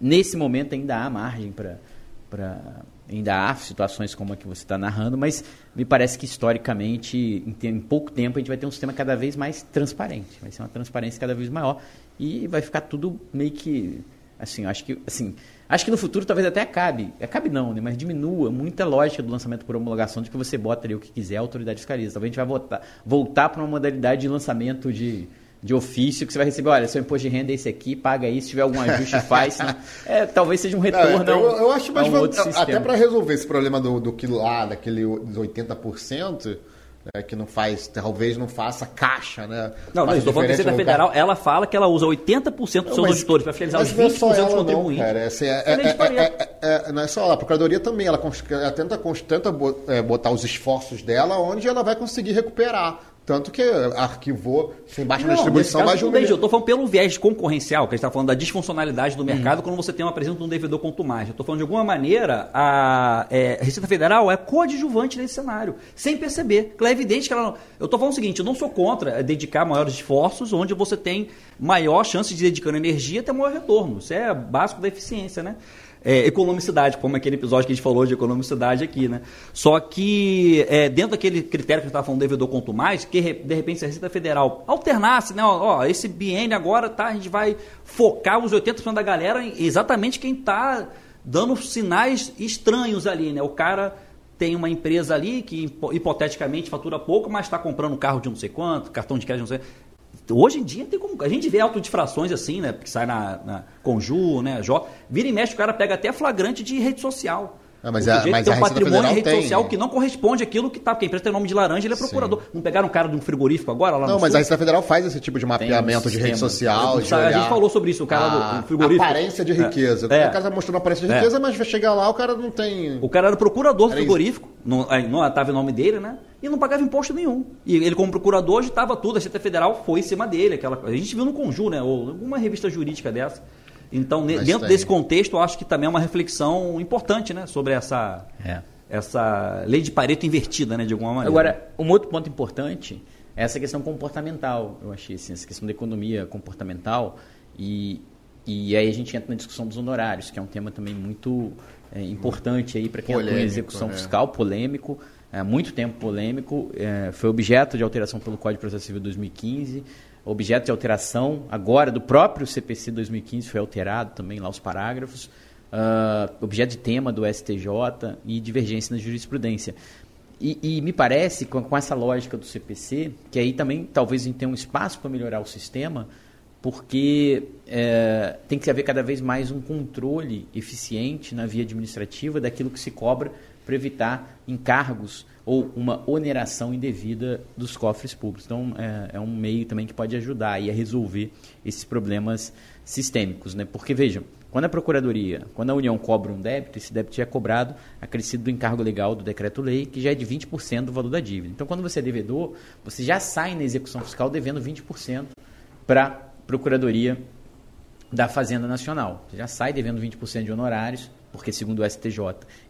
nesse momento ainda há margem para ainda há situações como a que você está narrando, mas me parece que historicamente, em, em, pouco tempo, a gente vai ter um sistema cada vez mais transparente. Vai ser uma transparência cada vez maior e vai ficar tudo meio que Assim, acho que, assim, acho que no futuro talvez até acabe, acabe não, né, mas diminua muita lógica do lançamento por homologação de que você bota ali o que quiser, a autoridade fiscaliza. Talvez a gente vai voltar, voltar para uma modalidade de lançamento de, de ofício que você vai receber, olha, seu imposto de renda é esse aqui, paga isso, se tiver algum ajuste, faz. É, talvez seja um retorno. Não, eu, eu acho mais um até para resolver esse problema do, do quilo lá, daquele 80%, é, que não faz, talvez não faça caixa, né? Não, mas estou falando da Receita Federal, ela fala que ela usa 80% dos seus mas, auditores para fiscalizar os 20% não é dos contribuintes. Não, cara, assim, é, é, é, não é só ela, a Procuradoria também, ela, ela tenta, tenta botar os esforços dela onde ela vai conseguir recuperar. Tanto que arquivou sem baixa não, distribuição mais de um Eu estou falando pelo viés concorrencial, que a gente está falando da disfuncionalidade do mercado uhum. quando você tem uma presença de um devedor mais. Eu estou falando de alguma maneira, a, é, Receita Federal é coadjuvante nesse cenário, sem perceber. É evidente que ela não... Eu estou falando o seguinte, eu não sou contra dedicar maiores esforços onde você tem maior chance de dedicando energia ter maior retorno. Isso é básico da eficiência, né? É, economicidade, como aquele episódio que a gente falou de economicidade aqui, né? Só que é, dentro daquele critério que a gente estava falando, devedor quanto mais, que de repente se a Receita Federal alternasse, né? Ó, esse biênio agora, tá? A gente vai focar os 80% da galera em exatamente quem está dando sinais estranhos ali, né? O cara tem uma empresa ali que hipoteticamente fatura pouco, mas está comprando carro de não sei quanto, cartão de crédito de não sei Hoje em dia tem como. A gente vê autodifrações assim, né? Que sai na, na Conju, né? Jó. Vira e mexe, o cara pega até flagrante de rede social. Ah, mas o a- mas tem um patrimônio em rede tem. social que não corresponde àquilo que tá. Porque a empresa tem nome de laranja, ele é procurador. Não pegaram um cara de um frigorífico agora lá Não, no mas sul? a Receita Federal faz esse tipo de mapeamento um de rede social. de a olhar gente falou sobre isso, o cara do- a do frigorífico. aparência de riqueza. É. O cara tá mostrando aparência de É. riqueza, mas vai chegar lá, o cara não tem. O cara era procurador Era frigorífico, não, estava o nome dele, né? E não pagava imposto nenhum. E ele, como procurador, hoje estava tudo. A Receita Federal foi em cima dele. Aquela, a gente viu no Conjur, né? Ou alguma revista jurídica dessa. Então, Mas dentro tem. desse contexto, eu acho que também é uma reflexão importante, né? Sobre essa, É. essa lei de Pareto invertida, né? De alguma maneira. Agora, um outro ponto importante é essa questão comportamental, eu achei, assim, essa questão da economia comportamental. E, e aí a gente entra na discussão dos honorários, que é um tema também muito é, importante aí para quem atua em Polêmico, execução né? fiscal, polêmico, é, muito tempo polêmico, é, foi objeto de alteração pelo Código de Processo Civil 2015, objeto de alteração agora do próprio CPC 2015 foi alterado também lá os parágrafos, ah, objeto de tema do STJ e divergência na jurisprudência. E, e me parece, com, com essa lógica do CPC, que aí também talvez a gente tenha um espaço para melhorar o sistema, porque é, tem que haver cada vez mais um controle eficiente na via administrativa daquilo que se cobra para evitar encargos ou uma oneração indevida dos cofres públicos. Então, é, é um meio também que pode ajudar a resolver esses problemas sistêmicos. Né? Porque, vejam, quando a Procuradoria, quando a União cobra um débito, esse débito é cobrado acrescido do encargo legal do decreto-lei, que já é de 20% do valor da dívida. Então, quando você é devedor, você já sai na execução fiscal devendo 20% para Procuradoria da Fazenda Nacional. Você já sai devendo 20% de honorários, porque segundo o STJ,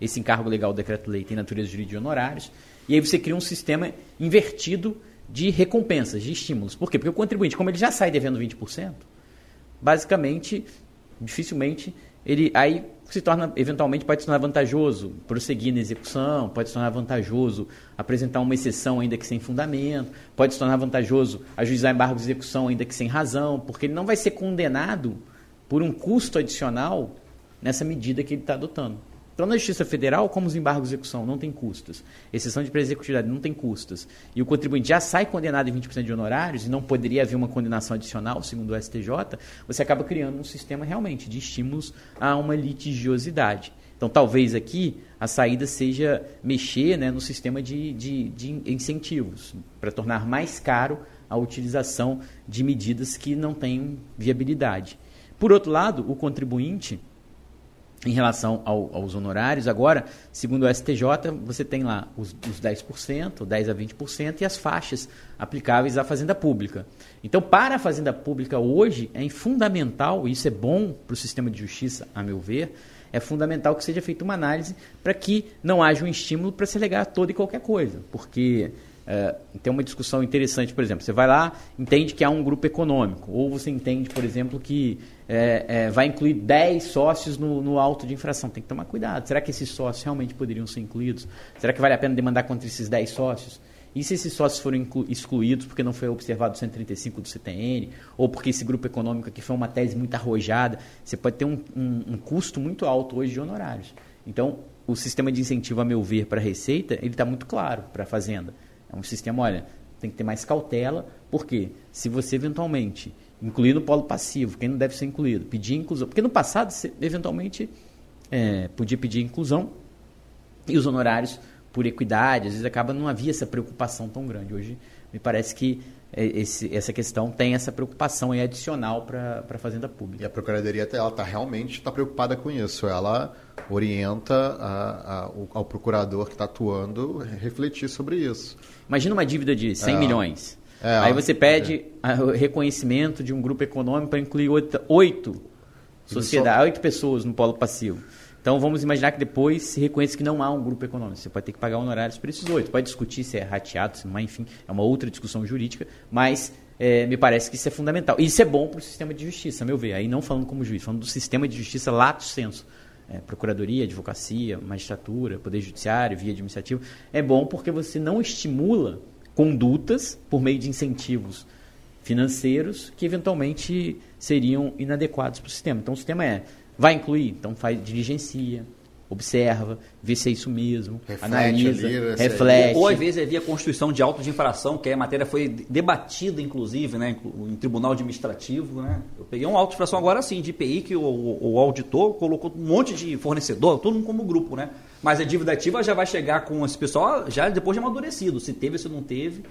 esse encargo legal do decreto-lei tem natureza jurídica de honorários, e aí você cria um sistema invertido de recompensas, de estímulos. Por quê? Porque o contribuinte, como ele já sai devendo 20%, basicamente, dificilmente, ele aí se torna, eventualmente, pode se tornar vantajoso prosseguir na execução, pode se tornar vantajoso apresentar uma exceção ainda que sem fundamento, pode se tornar vantajoso ajuizar embargo de execução ainda que sem razão, porque ele não vai ser condenado por um custo adicional nessa medida que ele está adotando. Então, na Justiça Federal, como os embargos de execução não tem custos, exceção de executividade não tem custos, e o contribuinte já sai condenado em 20% de honorários e não poderia haver uma condenação adicional, segundo o STJ, você acaba criando um sistema realmente de estímulos a uma litigiosidade. Então, talvez aqui a saída seja mexer né, no sistema de, de, de incentivos, para tornar mais caro a utilização de medidas que não têm viabilidade. Por outro lado, o contribuinte em relação ao, aos honorários, agora, segundo o STJ, você tem lá os, os 10%, 10% a 20% e as faixas aplicáveis à fazenda pública. Então, para a fazenda pública hoje, é fundamental, e isso é bom para o sistema de justiça, a meu ver, é fundamental que seja feita uma análise para que não haja um estímulo para se alegar toda e qualquer coisa. Porque é, tem uma discussão interessante, por exemplo, você vai lá, entende que há um grupo econômico, ou você entende, por exemplo, que é, é, vai incluir 10 sócios no, no auto de infração. Tem que tomar cuidado. Será que esses sócios realmente poderiam ser incluídos? Será que vale a pena demandar contra esses 10 sócios? E se esses sócios foram excluídos porque não foi observado o 135 do CTN, ou porque esse grupo econômico aqui foi uma tese muito arrojada, você pode ter um, um, um custo muito alto hoje de honorários. Então, o sistema de incentivo, a meu ver, para a Receita, ele está muito claro para a Fazenda. É um sistema, olha, tem que ter mais cautela, porque se você eventualmente incluir no polo passivo, quem não deve ser incluído, pedir inclusão, porque no passado você eventualmente é, podia pedir inclusão e os honorários por equidade, às vezes acaba não havia essa preocupação tão grande. Hoje me parece que é, esse, essa questão tem essa preocupação adicional para a fazenda pública. E a Procuradoria ela tá, realmente está preocupada com isso. Ela orienta a, a, ao procurador que está atuando refletir sobre isso. Imagina uma dívida de 100 É. milhões. É, Aí você pede o reconhecimento de um grupo econômico para incluir oito, oito sociedades, oito pessoas no polo passivo. Então vamos imaginar que depois se reconheça que não há um grupo econômico. Você pode ter que pagar honorários para esses oito. Pode discutir se é rateado, se não é, enfim, é uma outra discussão jurídica, mas é, me parece que isso é fundamental. E isso é bom para o sistema de justiça, a meu ver. Aí não falando como juiz, falando do sistema de justiça lato senso. É, procuradoria, advocacia, magistratura, poder judiciário, via administrativa. É bom porque você não estimula condutas por meio de incentivos financeiros que eventualmente seriam inadequados para o sistema. Então o sistema é, vai incluir, então faz diligencia, observa, vê se é isso mesmo, Reflete analisa, ali, se é- reflete. Ou às vezes é via constituição de auto de infração, que a matéria foi debatida, inclusive, né, em tribunal administrativo. Né? Eu peguei um auto de infração agora sim, de IPI, que o, o auditor colocou um monte de fornecedor, todo mundo como grupo, né? Mas a dívida ativa já vai chegar com esse pessoal já depois de amadurecido, se teve, se não teve.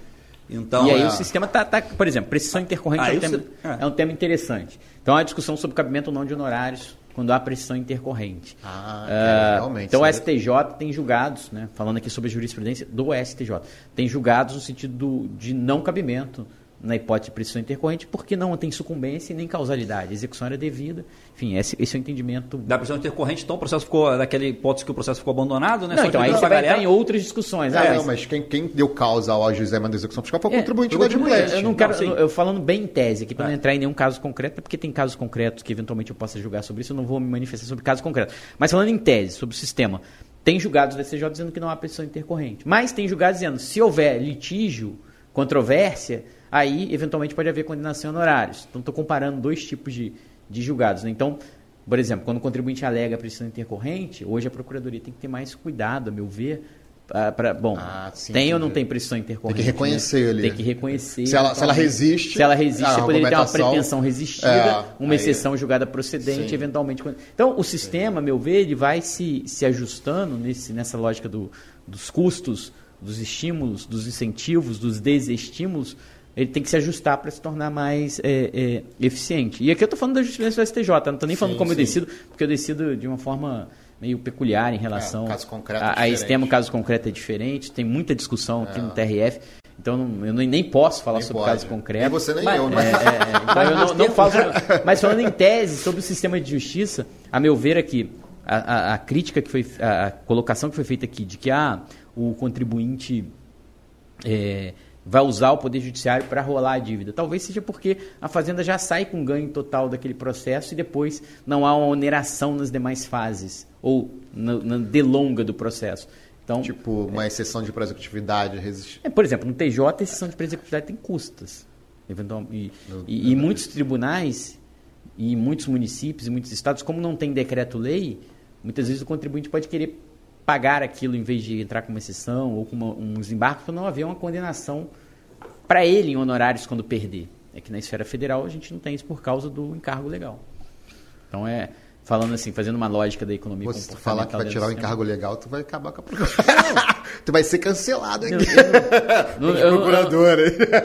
Então, e aí é- o sistema está, tá, por exemplo, precisão intercorrente é, um tema, si- é. é um tema interessante. Então, a discussão sobre cabimento ou não de honorários quando há precisão intercorrente. Ah, Ah, é, realmente, então, o isso aí- STJ tem julgados, né, falando aqui sobre a jurisprudência do STJ, tem julgados no sentido do- de não cabimento na hipótese de precisão intercorrente, porque não tem sucumbência e nem causalidade. A execução era devida. Enfim, esse, esse é o entendimento Da prisão intercorrente, então o processo ficou, daquela hipótese que o processo ficou abandonado, né? Não, Só então aí você vai entrar galera- em outras discussões. Ah, É, mas- não, mas quem, quem deu causa ao ajuizamento da execução fiscal foi o É, contribuinte da adimplente. Eu não quero, Não, eu falando bem em tese aqui, para não É. entrar em nenhum caso concreto, porque tem casos concretos que eventualmente eu possa julgar sobre isso, eu não vou me manifestar sobre casos concretos. Mas falando em tese, sobre o sistema, tem julgados do STJ dizendo que não há petição intercorrente. Mas tem julgados dizendo, se houver litígio, controvérsia, aí eventualmente pode haver condenação em honorários. Então estou comparando dois tipos de, de julgados. né? Então, por exemplo, quando o contribuinte alega petição intercorrente, hoje a Procuradoria tem que ter mais cuidado, a meu ver, pra, pra- bom, Ah, sim, tem ou não tem precisão intercorrente? Tem que reconhecer né? ali. Tem que reconhecer. Se ela- se ela resiste, Se ela resiste, você poderia ter uma pretensão resistida, É, uma aí- exceção julgada procedente, Sim. eventualmente. Então, o sistema, a meu ver, ele vai se, se ajustando nesse, nessa lógica do- dos custos, dos estímulos, dos incentivos, dos desestímulos. Ele tem que se ajustar para se tornar mais é, é, eficiente. E aqui eu estou falando da justiça do STJ, não estou nem falando Sim, como eu sim. decido, porque eu decido de uma forma meio peculiar em relação é a, a esse tema. O caso concreto é diferente, tem muita discussão aqui no TRF, então eu eu nem posso falar Nem sobre pode. caso concreto. Nem você nem Mas- eu, né? É, é, é. Então eu não, não falo sobre- Mas falando em tese sobre o sistema de justiça, a meu ver aqui, a, a- a crítica que foi, a, a colocação que foi feita aqui de que ah, o contribuinte é, vai usar o Poder Judiciário para rolar a dívida. Talvez seja porque a Fazenda já sai com ganho total daquele processo e depois não há uma oneração nas demais fases, ou na, na delonga do processo. Então, Tipo, uma exceção de prosecutividade resistir. é, por exemplo, no TJ, a exceção de presecutividade tem custas. E, e, e muitos tribunais, e muitos municípios e muitos estados, como não tem decreto-lei, muitas vezes o contribuinte pode querer pagar aquilo em vez de entrar com uma exceção ou com uma, um desembarque para não haver uma condenação para ele em honorários quando perder. É que na esfera federal a gente não tem isso por causa do encargo legal. Então é falando assim, fazendo uma lógica da economia Você falar que vai tirar do o sistema. encargo legal, tu vai acabar com a procuradoria. tu vai ser cancelado aqui. Não, eu não- Procurador?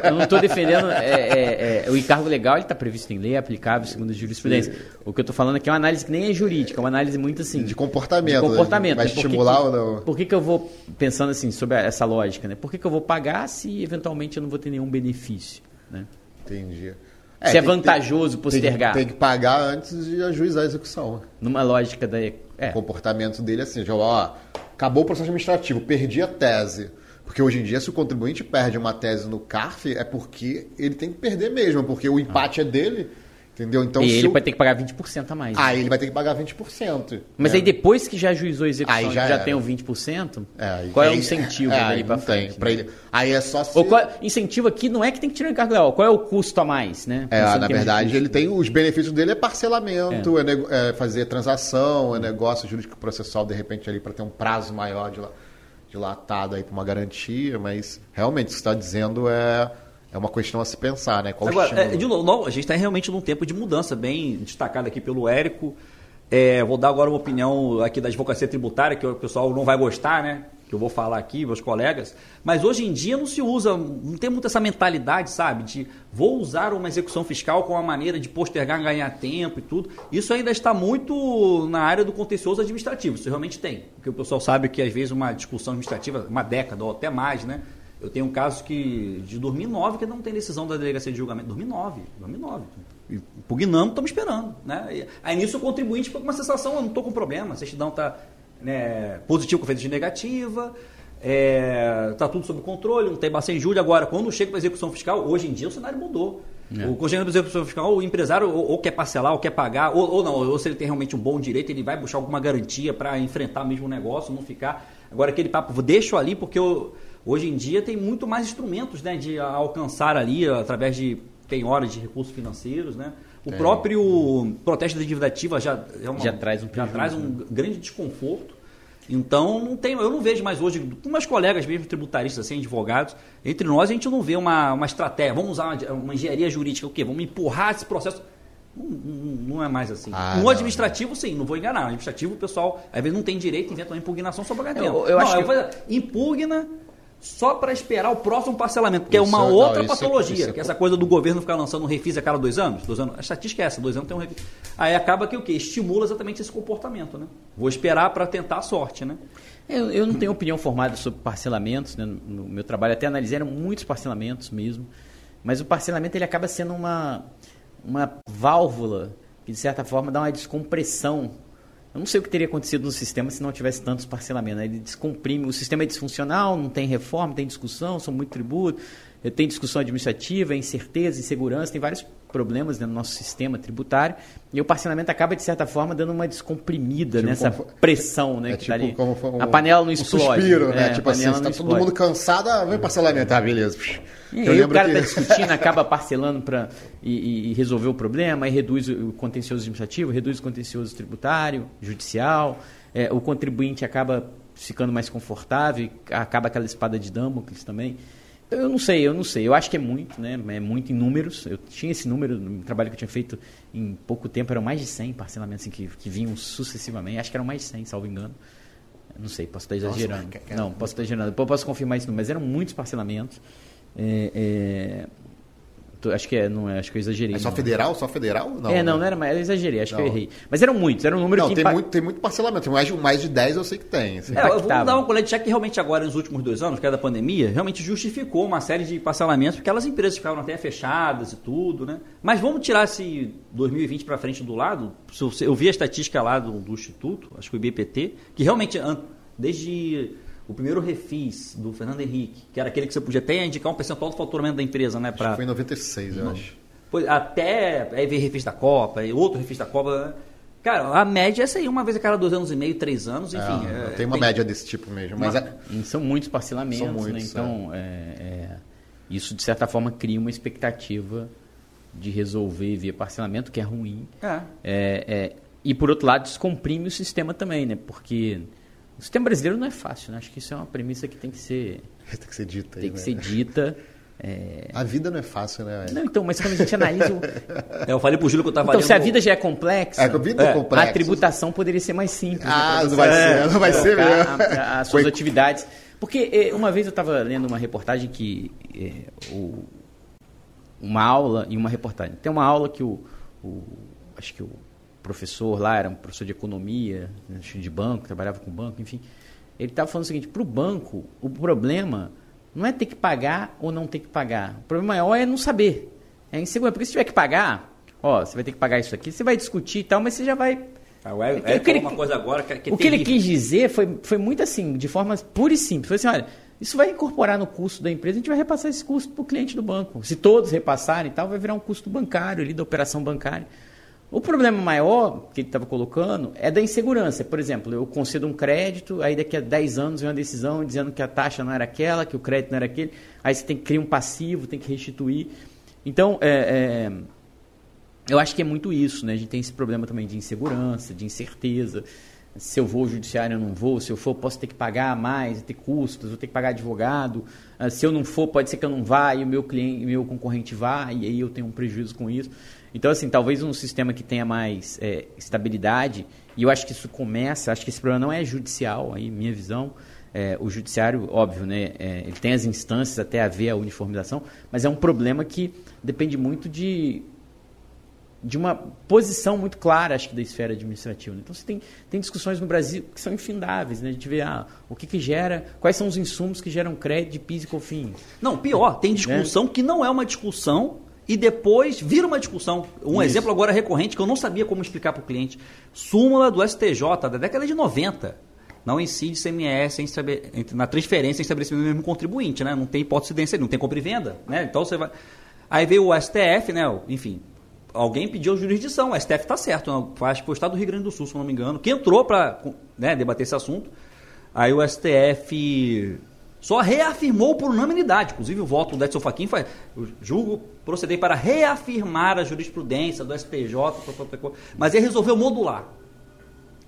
Eu não estou defendendo. é, é, é, o encargo legal está previsto em lei, é aplicável segundo a jurisprudência. O que eu estou falando aqui é uma análise que nem é jurídica, é uma análise muito assim. De comportamento, De comportamento. vai né? Estimular que- ou não? Por que, que eu vou, pensando assim, sobre essa lógica, né? Por que, que eu vou pagar se eventualmente eu não vou ter nenhum benefício? Né? Entendi. Se é tem que vantajoso ter- postergar. Tem, que- tem que pagar antes de ajuizar a execução. Numa lógica da. O É, comportamento dele é assim, já, ó, acabou o processo administrativo, perdi a tese. Porque hoje em dia, se o contribuinte perde uma tese no CARF, é porque ele tem que perder mesmo, porque o empate é dele, entendeu? Então, e ele o- vai ter que pagar 20% a mais. Aí ele vai ter que pagar 20%. Mas né? aí depois que já ajuizou a execução Aí já já, tem o 20%, É, qual é o incentivo é, dali tem. frente? Pra né? ele, aí é só se... Ou qual, incentivo aqui não é que tem que tirar o encargo legal, qual é o custo a mais, né? É, na é verdade, ele tem os benefícios dele é parcelamento, é. nego- é fazer transação, é negócio jurídico processual, de repente, ali para ter um prazo maior de la- dilatado aí para uma garantia, mas realmente o que você está dizendo é, é uma questão a se pensar, né? Qual Agora, é, de novo, a gente está realmente num tempo de mudança, bem destacado aqui pelo Érico. É, vou dar agora uma opinião aqui da advocacia tributária, que o pessoal não vai gostar, né? Que eu vou falar aqui, meus colegas. Mas hoje em dia não se usa, não tem muito essa mentalidade, sabe? De vou usar uma execução fiscal com uma maneira de postergar, ganhar tempo e tudo. Isso ainda está muito na área do contencioso administrativo, isso realmente tem. Porque o pessoal sabe que às vezes uma discussão administrativa, uma década ou até mais, né? Eu tenho um caso que de 2009 que não tem decisão da delegacia de julgamento. 2009, 2009. E Pugnamos, estamos esperando. Né? Aí nisso o contribuinte fica com uma sensação, eu não estou com problema, a certidão está né, positiva com de negativa, está tudo sob controle, não tem bastante julho. Agora, quando chega para a execução fiscal, hoje em dia o cenário mudou. O quando chega para a execução fiscal, o empresário ou, ou quer parcelar, ou quer pagar, ou, ou não, ou se ele tem realmente um bom direito, ele vai buscar alguma garantia para enfrentar mesmo o negócio, não ficar. Agora, aquele papo, deixo ali porque eu, hoje em dia tem muito mais instrumentos né, de alcançar ali através de penhoras de recursos financeiros, né? O próprio protesto da dívida ativa já, é uma- Já traz um já traz um né? grande desconforto. Então, não tem, eu não vejo mais hoje, com meus colegas mesmo, tributaristas, assim, advogados, entre nós a gente não vê uma, uma estratégia, vamos usar uma, uma engenharia jurídica, o quê? Vamos empurrar esse processo. Não, não, não é mais assim. Ah, no não, administrativo, sim, não vou enganar. No administrativo, o pessoal, às vezes, não tem direito, inventa uma impugnação só para ganhar tempo. Eu- eu não, acho eu que- vou fazer- impugna só para esperar o próximo parcelamento, que é Isso uma é- não, outra isso é- patologia, isso é- que é essa coisa do governo ficar lançando um refis a cada dois anos. Dois anos a estatística é essa, dois anos tem um refis. Aí acaba que o quê? Estimula exatamente esse comportamento, né? Vou esperar para tentar a sorte, né? Eu, eu não tenho opinião formada sobre parcelamentos, né? no meu trabalho até analisei, eram muitos parcelamentos mesmo, mas o parcelamento ele acaba sendo uma, uma válvula que de certa forma dá uma descompressão. Eu não sei o que teria acontecido no sistema se não tivesse tantos parcelamentos. né? Ele descomprime, o sistema é disfuncional, não tem reforma, tem discussão, são muito tributos, tem discussão administrativa, incerteza, insegurança, tem vários problemas né, no nosso sistema tributário, e o parcelamento acaba, de certa forma, dando uma descomprimida Tipo nessa como- pressão né, É que tá tipo foi um- a panela não um explode. suspiro, É, né? a Tipo assim, panela se não tá todo mundo cansado, ah, vem parcelamento. Ah, beleza. E aí o cara que- está discutindo, acaba parcelando para e, e- e resolver o problema, aí reduz o contencioso administrativo, reduz o contencioso tributário, judicial, é, o contribuinte acaba ficando mais confortável, e acaba aquela espada de Damocles também. Eu não sei, eu não sei. Eu acho que é muito, né? É muito em números. Eu tinha esse número no trabalho que eu tinha feito em pouco tempo, eram mais de 100 parcelamentos assim, que, que vinham sucessivamente. Acho que eram mais de 100, salvo engano. Não sei, posso estar exagerando. que- não, posso estar exagerando. Eu posso confirmar isso, mas eram muitos parcelamentos. É, é, acho que é, não é, acho que eu exagerei. É só não. federal? Só federal? Não, é, não, né? não era mais, eu exagerei, acho que eu Não. errei. Mas eram muitos, era um número Não, que tem, impa- muito, tem muito parcelamento. Mais de, mais de 10 eu sei que tem. assim. É, eu vou dar uma colher de cheque que realmente agora, nos últimos dois anos, que é da pandemia, realmente justificou uma série de parcelamentos, porque aquelas empresas ficaram até fechadas e tudo, né? Mas vamos tirar esse 2020 para frente do lado. Eu vi a estatística lá do, do Instituto, acho que o IBPT, que realmente, desde o primeiro refis do Fernando Henrique, que era aquele que você podia até indicar um percentual do faturamento da empresa, né? Acho Pra, que foi em 96, eu acho. Pois, até aí veio refis da Copa, outro refis da Copa. né? Cara, a média é essa aí, uma vez a cada dois anos e meio, três anos, enfim. É, é, tem uma média desse tipo mesmo. Mas Uma- é- São muitos parcelamentos, São muitos, né? Então, é, é, isso de certa forma cria uma expectativa de resolver via parcelamento, que é ruim. É. É, é, e por outro lado, descomprime o sistema também, né? Porque o sistema brasileiro não é fácil, né? Acho que isso é uma premissa que tem que ser, tem que ser dita aí, tem que né? ser dita. é. A vida não é fácil, né? Não, então, mas quando a gente analisa. o- É, eu falei pro Júlio que eu tava Então, se a vida já é complexa, É, a vida é, É, complexa. a tributação poderia ser mais simples. né, Ah, pra não vai ser, não vai ser mesmo. a- a- as suas Coi- atividades. Porque eh, uma vez eu estava lendo uma reportagem que. o- uma aula e uma reportagem. Tem uma aula que o, o- Acho que o professor lá era um professor de economia, né, que de banco, trabalhava com banco, enfim. Ele estava falando o seguinte: para o banco, o problema não é ter que pagar ou não ter que pagar. O problema maior é não saber. É insegurança. Porque se tiver que pagar, ó, você vai ter que pagar isso aqui, você vai discutir e tal, mas você já vai Ah, O que Hélio ele- uma coisa agora que, que é o que ele quis dizer foi, foi muito assim, de forma pura e simples. Foi assim, olha, isso vai incorporar no custo da empresa, a gente vai repassar esse custo para o cliente do banco. Se todos repassarem e tal, vai virar um custo bancário ali, da operação bancária. O problema maior que ele estava colocando é da insegurança. Por exemplo, eu concedo um crédito, aí daqui a 10 anos vem uma decisão dizendo que a taxa não era aquela, que o crédito não era aquele, aí você tem que criar um passivo, tem que restituir. Então, é, é, eu acho que é muito isso, né? A gente tem esse problema também de insegurança, de incerteza. Se eu vou ao judiciário, eu não vou. Se eu for, posso ter que pagar mais, ter custos, vou ter que pagar advogado. Ah, Se eu não for, pode ser que eu não vá e o meu cliente, meu concorrente vá, e aí eu tenho um prejuízo com isso. Então, assim, talvez um sistema que tenha mais é, estabilidade, e eu acho que isso começa, acho que esse problema não é judicial, aí, minha visão. É, o judiciário, óbvio, né, é, ele tem as instâncias até haver a uniformização, mas é um problema que depende muito de de uma posição muito clara, acho que, da esfera administrativa. né? Então, você tem, tem discussões no Brasil que são infindáveis. Né? A gente vê ah, o que, que gera, quais são os insumos que geram crédito de PIS e COFINS. Não, pior, tem discussão que não é uma discussão e depois vira uma discussão. Um Isso. exemplo agora recorrente que eu não sabia como explicar para o cliente. Súmula do STJ da década de 90. Não incide CMS na transferência em estabelecimento do mesmo contribuinte, né? Não tem hipótese de não tem compra e venda, né? Então você vai... Aí veio o STF, né? Enfim, alguém pediu jurisdição, o STF está certo, né? acho que foi o Estado do Rio Grande do Sul, se não me engano, que entrou para né, debater esse assunto. Aí o STF só reafirmou por unanimidade, inclusive o voto do Edson Fachin foi, eu julgo proceder para reafirmar a jurisprudência do STJ, mas ele resolveu modular.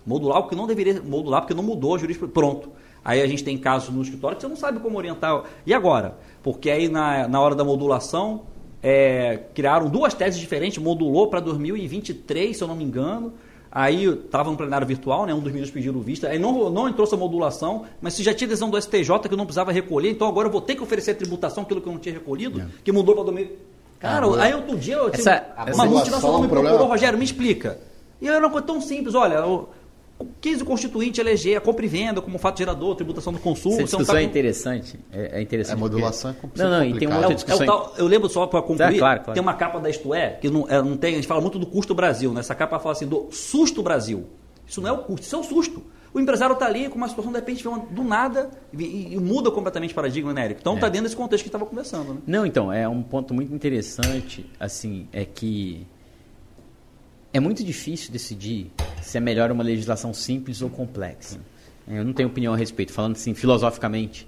Modular o que não deveria modular, porque não mudou a jurisprudência. Pronto. Aí a gente tem casos no escritório que você não sabe como orientar. E agora? Porque aí na, na hora da modulação, é, criaram duas teses diferentes, modulou para 2023, se eu não me engano. Aí estava no plenário virtual, né, um dos ministros pediram vista, aí não, não entrou essa modulação, mas se já tinha decisão do STJ que eu não precisava recolher, então agora eu vou ter que oferecer a tributação aquilo que eu não tinha recolhido, é. que mudou para 2000. Cara, ah, aí outro dia eu essa, uma multinacional me procurou, Rogério, me explica. E era uma coisa tão simples, olha, eu, quis o Constituinte eleger a compra e venda como fato gerador, tributação do consumo. Essa discussão tá é interessante. É, é interessante. A modulação porque... é Não, não, e tem uma outra discussão. É, é tal, eu lembro só para concluir, claro, claro. tem uma capa da Isto É, que não, é, não tem, a gente fala muito do custo Brasil, né? Essa capa fala assim, do susto Brasil. Isso não é o custo, isso é o susto. O empresário está ali com uma situação, de repente, do nada e, e muda completamente o paradigma, né, Eric? Então está é. dentro desse contexto que estava conversando. Né? Não, então, é um ponto muito interessante, assim, é que é muito difícil decidir se é melhor uma legislação simples ou complexa. Eu não tenho opinião a respeito, falando assim filosoficamente,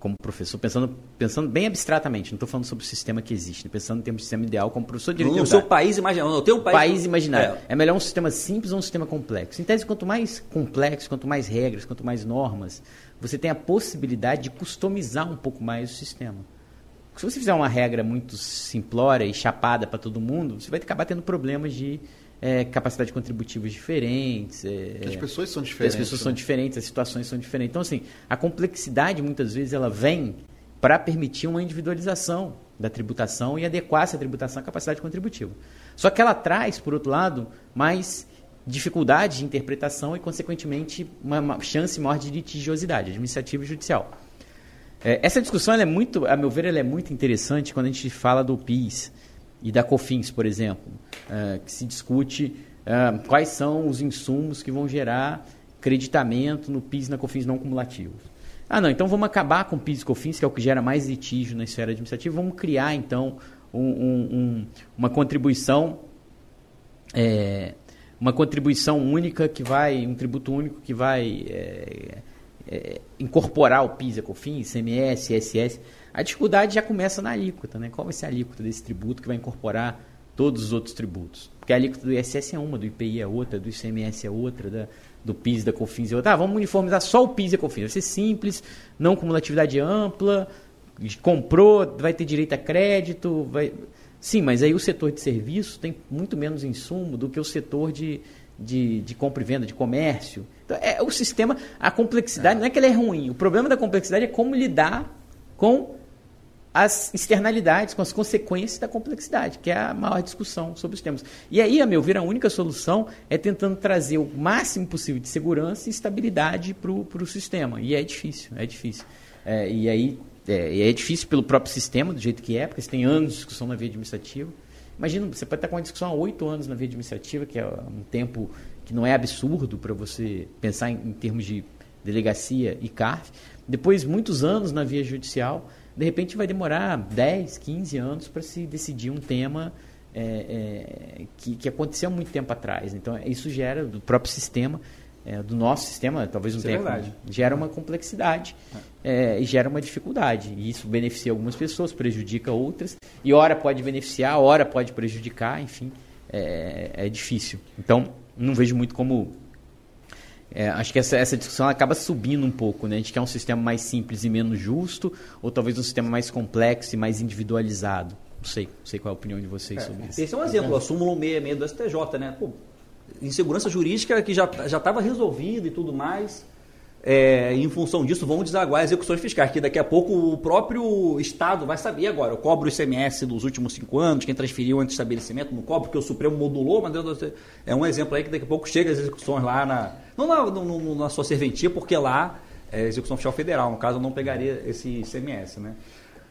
como professor, pensando, pensando bem abstratamente, não estou falando sobre o sistema que existe, pensando em termos de sistema ideal como professor de direito. No seu país imaginário. No teu país, país imaginário. É. é melhor um sistema simples ou um sistema complexo? Em tese, quanto mais complexo, quanto mais regras, quanto mais normas, você tem a possibilidade de customizar um pouco mais o sistema. Se você fizer uma regra muito simplória e chapada para todo mundo, você vai acabar tendo problemas de é, capacidade contributiva diferentes. É, as pessoas são diferentes. As pessoas né? são diferentes, as situações são diferentes. Então, assim, a complexidade muitas vezes ela vem para permitir uma individualização da tributação e adequar essa tributação à capacidade contributiva. Só que ela traz, por outro lado, mais dificuldade de interpretação e, consequentemente, uma, uma chance maior de litigiosidade administrativa e judicial. É, essa discussão é muito, a meu ver, é muito interessante quando a gente fala do PIS e da COFINS, por exemplo, uh, que se discute uh, quais são os insumos que vão gerar creditamento no PIS e na COFINS não cumulativos. Ah, não, então vamos acabar com o PIS e COFINS, que é o que gera mais litígio na esfera administrativa, vamos criar, então, um, um, uma contribuição é, uma contribuição única que vai, um tributo único que vai é, incorporar o PIS, COFINS, ICMS, ISS. A dificuldade já começa na alíquota, né? Qual vai ser a alíquota desse tributo que vai incorporar todos os outros tributos? Porque a alíquota do ISS é uma, do IPI é outra, do ICMS é outra, da, do PIS, da COFINS é outra. Ah, vamos uniformizar só o PIS e a COFINS. Vai ser simples, não cumulatividade ampla, comprou, vai ter direito a crédito, vai... Sim, mas aí o setor de serviços tem muito menos insumo do que o setor de, de, de compra e venda, de comércio. Então, é, o sistema, a complexidade, não é que ele é ruim, o problema da complexidade é como lidar com as externalidades, com as consequências da complexidade, que é a maior discussão sobre os temas. E aí, a meu ver, a única solução é tentando trazer o máximo possível de segurança e estabilidade para o sistema. E é difícil, é difícil. É, e aí é, é, difícil pelo próprio sistema, do jeito que é, porque você tem anos de discussão na via administrativa. Imagina, você pode estar com uma discussão há oito anos na via administrativa, que é um tempo que não é absurdo para você pensar em, em, termos de delegacia e CARF. Depois, muitos anos na via judicial, de repente vai demorar 10, 15 anos para se decidir um tema é, é, que, que, aconteceu muito tempo atrás. Então, isso gera, do próprio sistema, é, do nosso sistema, talvez um é tempo, gera uma complexidade é, e gera uma dificuldade. E isso beneficia algumas pessoas, prejudica outras, e hora pode beneficiar, hora pode prejudicar, enfim, é, é difícil. Então, não vejo muito como. É, acho que essa, essa discussão acaba subindo um pouco. Né? A gente quer um sistema mais simples e menos justo, ou talvez um sistema mais complexo e mais individualizado. Não sei, não sei qual é a opinião de vocês é, sobre isso. Esse é um exemplo, a súmula 66 do STJ, né? Pô, insegurança jurídica que já estava resolvida e tudo mais é, em função disso, vão desaguar execuções fiscais, que daqui a pouco o próprio Estado vai saber agora. Eu cobro o ICMS dos últimos cinco anos, quem transferiu antes do estabelecimento, não cobro porque o Supremo modulou, mas é um exemplo aí que daqui a pouco chega as execuções lá na. Não na, na sua serventia, porque lá é execução fiscal federal, no caso eu não pegaria esse ICMS, né?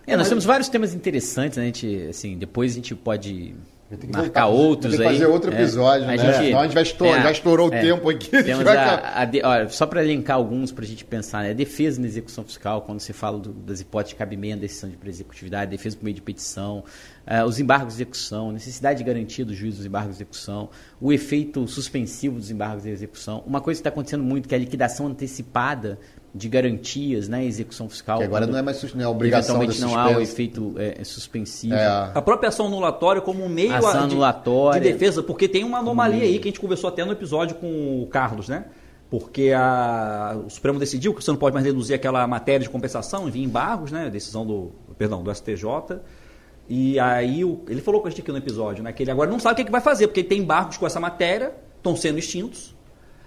É, nós temos vários temas interessantes, né? A gente, assim, depois a gente pode marcar outros aí. fazer outro é. episódio, é, né? Gente, Senão a gente vai estourar, é, já estourou é, o tempo aqui. Temos a, a de, olha, só para elencar alguns para a gente pensar, né? defesa na execução fiscal, quando você fala do, das hipóteses de cabimento, decisão de executividade, defesa por meio de petição, uh, os embargos de execução, necessidade de garantia do juiz dos embargos de execução, o efeito suspensivo dos embargos de execução. Uma coisa que está acontecendo muito, que é a liquidação antecipada de garantias na execução fiscal. Que agora não é mais não é obrigação Eventualmente não há o efeito é, suspensivo. É. A própria ação anulatória como um meio ação de, anulatória, de defesa, porque tem uma anomalia aí que a gente conversou até no episódio com o Carlos, né? Porque a, o Supremo decidiu que você não pode mais reduzir aquela matéria de compensação, em embargos, né? Decisão do, perdão, do STJ. E aí o, ele falou com a gente aqui no episódio, né? Que ele agora não sabe o que, é que vai fazer, porque ele tem embargos com essa matéria, estão sendo extintos.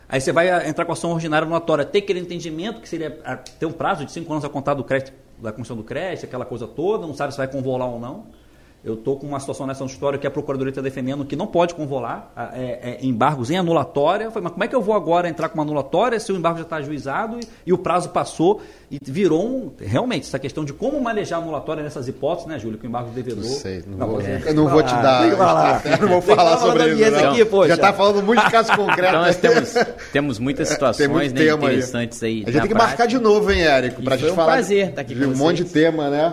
Aí você vai entrar com a ação ordinária notória, ter aquele entendimento que seria ter um prazo de cinco anos a contar do crédito, da comissão do crédito, aquela coisa toda, não sabe se vai convolar ou não. Eu estou com uma situação nessa história que a Procuradoria está defendendo que não pode convolar é, é, embargos em anulatória. Eu falei, mas como é que eu vou agora entrar com uma anulatória se o embargo já está ajuizado e, e, o prazo passou e virou um, realmente essa questão de como manejar a anulatória nessas hipóteses, né, Júlio, que o embargo devedor. Não sei, não, não vou, é. eu não vou te dar. Eu não vou falar sobre isso. Aqui, já está falando muito de casos concretos. Então nós temos, temos muitas situações né, interessantes aí. aí. A gente tem que prática. marcar de novo, hein, Érico? Para a gente um falar. prazer estar aqui de um monte de tema, né?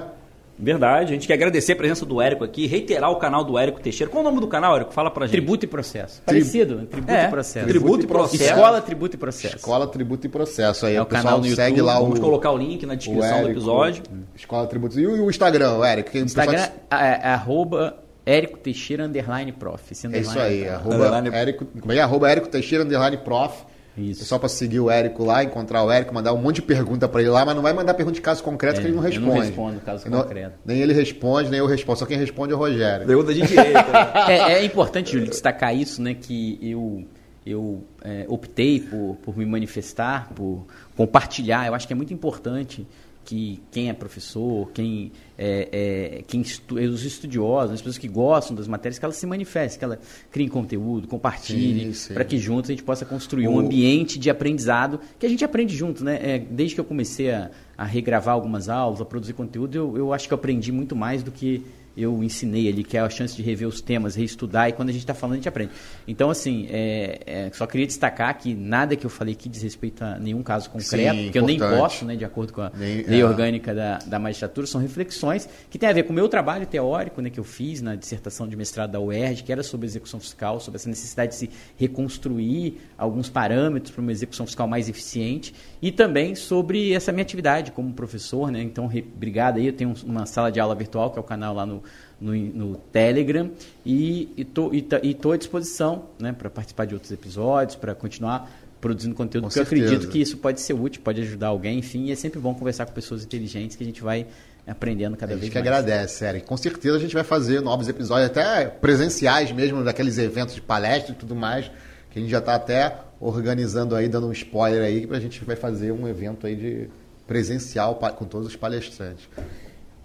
Verdade. A gente quer agradecer a presença do Érico aqui, reiterar o canal do Érico Teixeira. Qual é o nome do canal, Érico? Fala pra gente. Tributo e Processo. Parecido. Né? Tributo é, e Processo. Tributo e Processo. Escola Tributo e Processo. Escola Tributo e Processo. Aí é o, canal no segue YouTube. lá o... Vamos colocar o link na descrição Érico, do episódio. Escola Tributo. E o Instagram, Érico? O Instagram é, é, arroba Érico Teixeira underline prof. é isso aí. Arroba, Érico, como é? arroba Érico Teixeira underline prof. Isso. É só para seguir o Érico lá, encontrar o Érico, mandar um monte de pergunta para ele lá, mas não vai mandar pergunta de caso concreto é, que ele não responde. Eu não respondo caso não, concreto. Nem ele responde, nem eu respondo. Só quem responde é o Rogério. Pergunta de direito. Né? é, é, importante, Júlio, destacar isso, né? Que eu, eu é, optei por, por me manifestar, por compartilhar. Eu acho que é muito importante que quem é professor, quem, é, é, quem estu, os estudiosos, as pessoas que gostam das matérias, que elas se manifestem, que ela criem conteúdo, compartilhe, para que juntos a gente possa construir um ambiente de aprendizado que a gente aprende junto, né? É, desde que eu comecei a, a regravar algumas aulas, a produzir conteúdo, eu, eu acho que eu aprendi muito mais do que eu ensinei ali, que é a chance de rever os temas, reestudar, e quando a gente está falando, a gente aprende. Então, assim, é, é, só queria destacar que nada que eu falei aqui diz respeito a nenhum caso concreto, Sim, que eu nem posso, né, de acordo com a nem, lei é. orgânica da, da magistratura, são reflexões que têm a ver com o meu trabalho teórico, né, que eu fiz na dissertação de mestrado da UERJ, que era sobre execução fiscal, sobre essa necessidade de se reconstruir alguns parâmetros para uma execução fiscal mais eficiente, e também sobre essa minha atividade como professor, né, então, re, obrigado aí, eu tenho uma sala de aula virtual, que é o canal lá no no, no Telegram e estou à disposição né, para participar de outros episódios, para continuar produzindo conteúdo, com porque certeza. eu acredito que isso pode ser útil, pode ajudar alguém, enfim, e é sempre bom conversar com pessoas inteligentes que a gente vai aprendendo cada vez mais. A gente que agradece, Eric. Com certeza a gente vai fazer novos episódios, até presenciais mesmo, daqueles eventos de palestra e tudo mais, que a gente já está até organizando aí, dando um spoiler aí, que a gente vai fazer um evento aí de presencial com todos os palestrantes.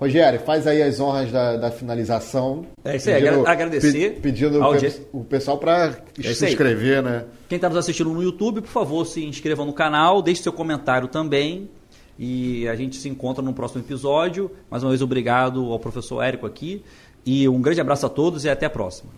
Rogério, faz aí as honras da, da finalização. É isso aí, pedindo, agradecer. Pe, pedindo o pessoal para é se inscrever, né? Quem está nos assistindo no YouTube, por favor, se inscreva no canal, deixe seu comentário também. E a gente se encontra no próximo episódio. Mais uma vez, obrigado ao professor Érico aqui. E um grande abraço a todos e até a próxima.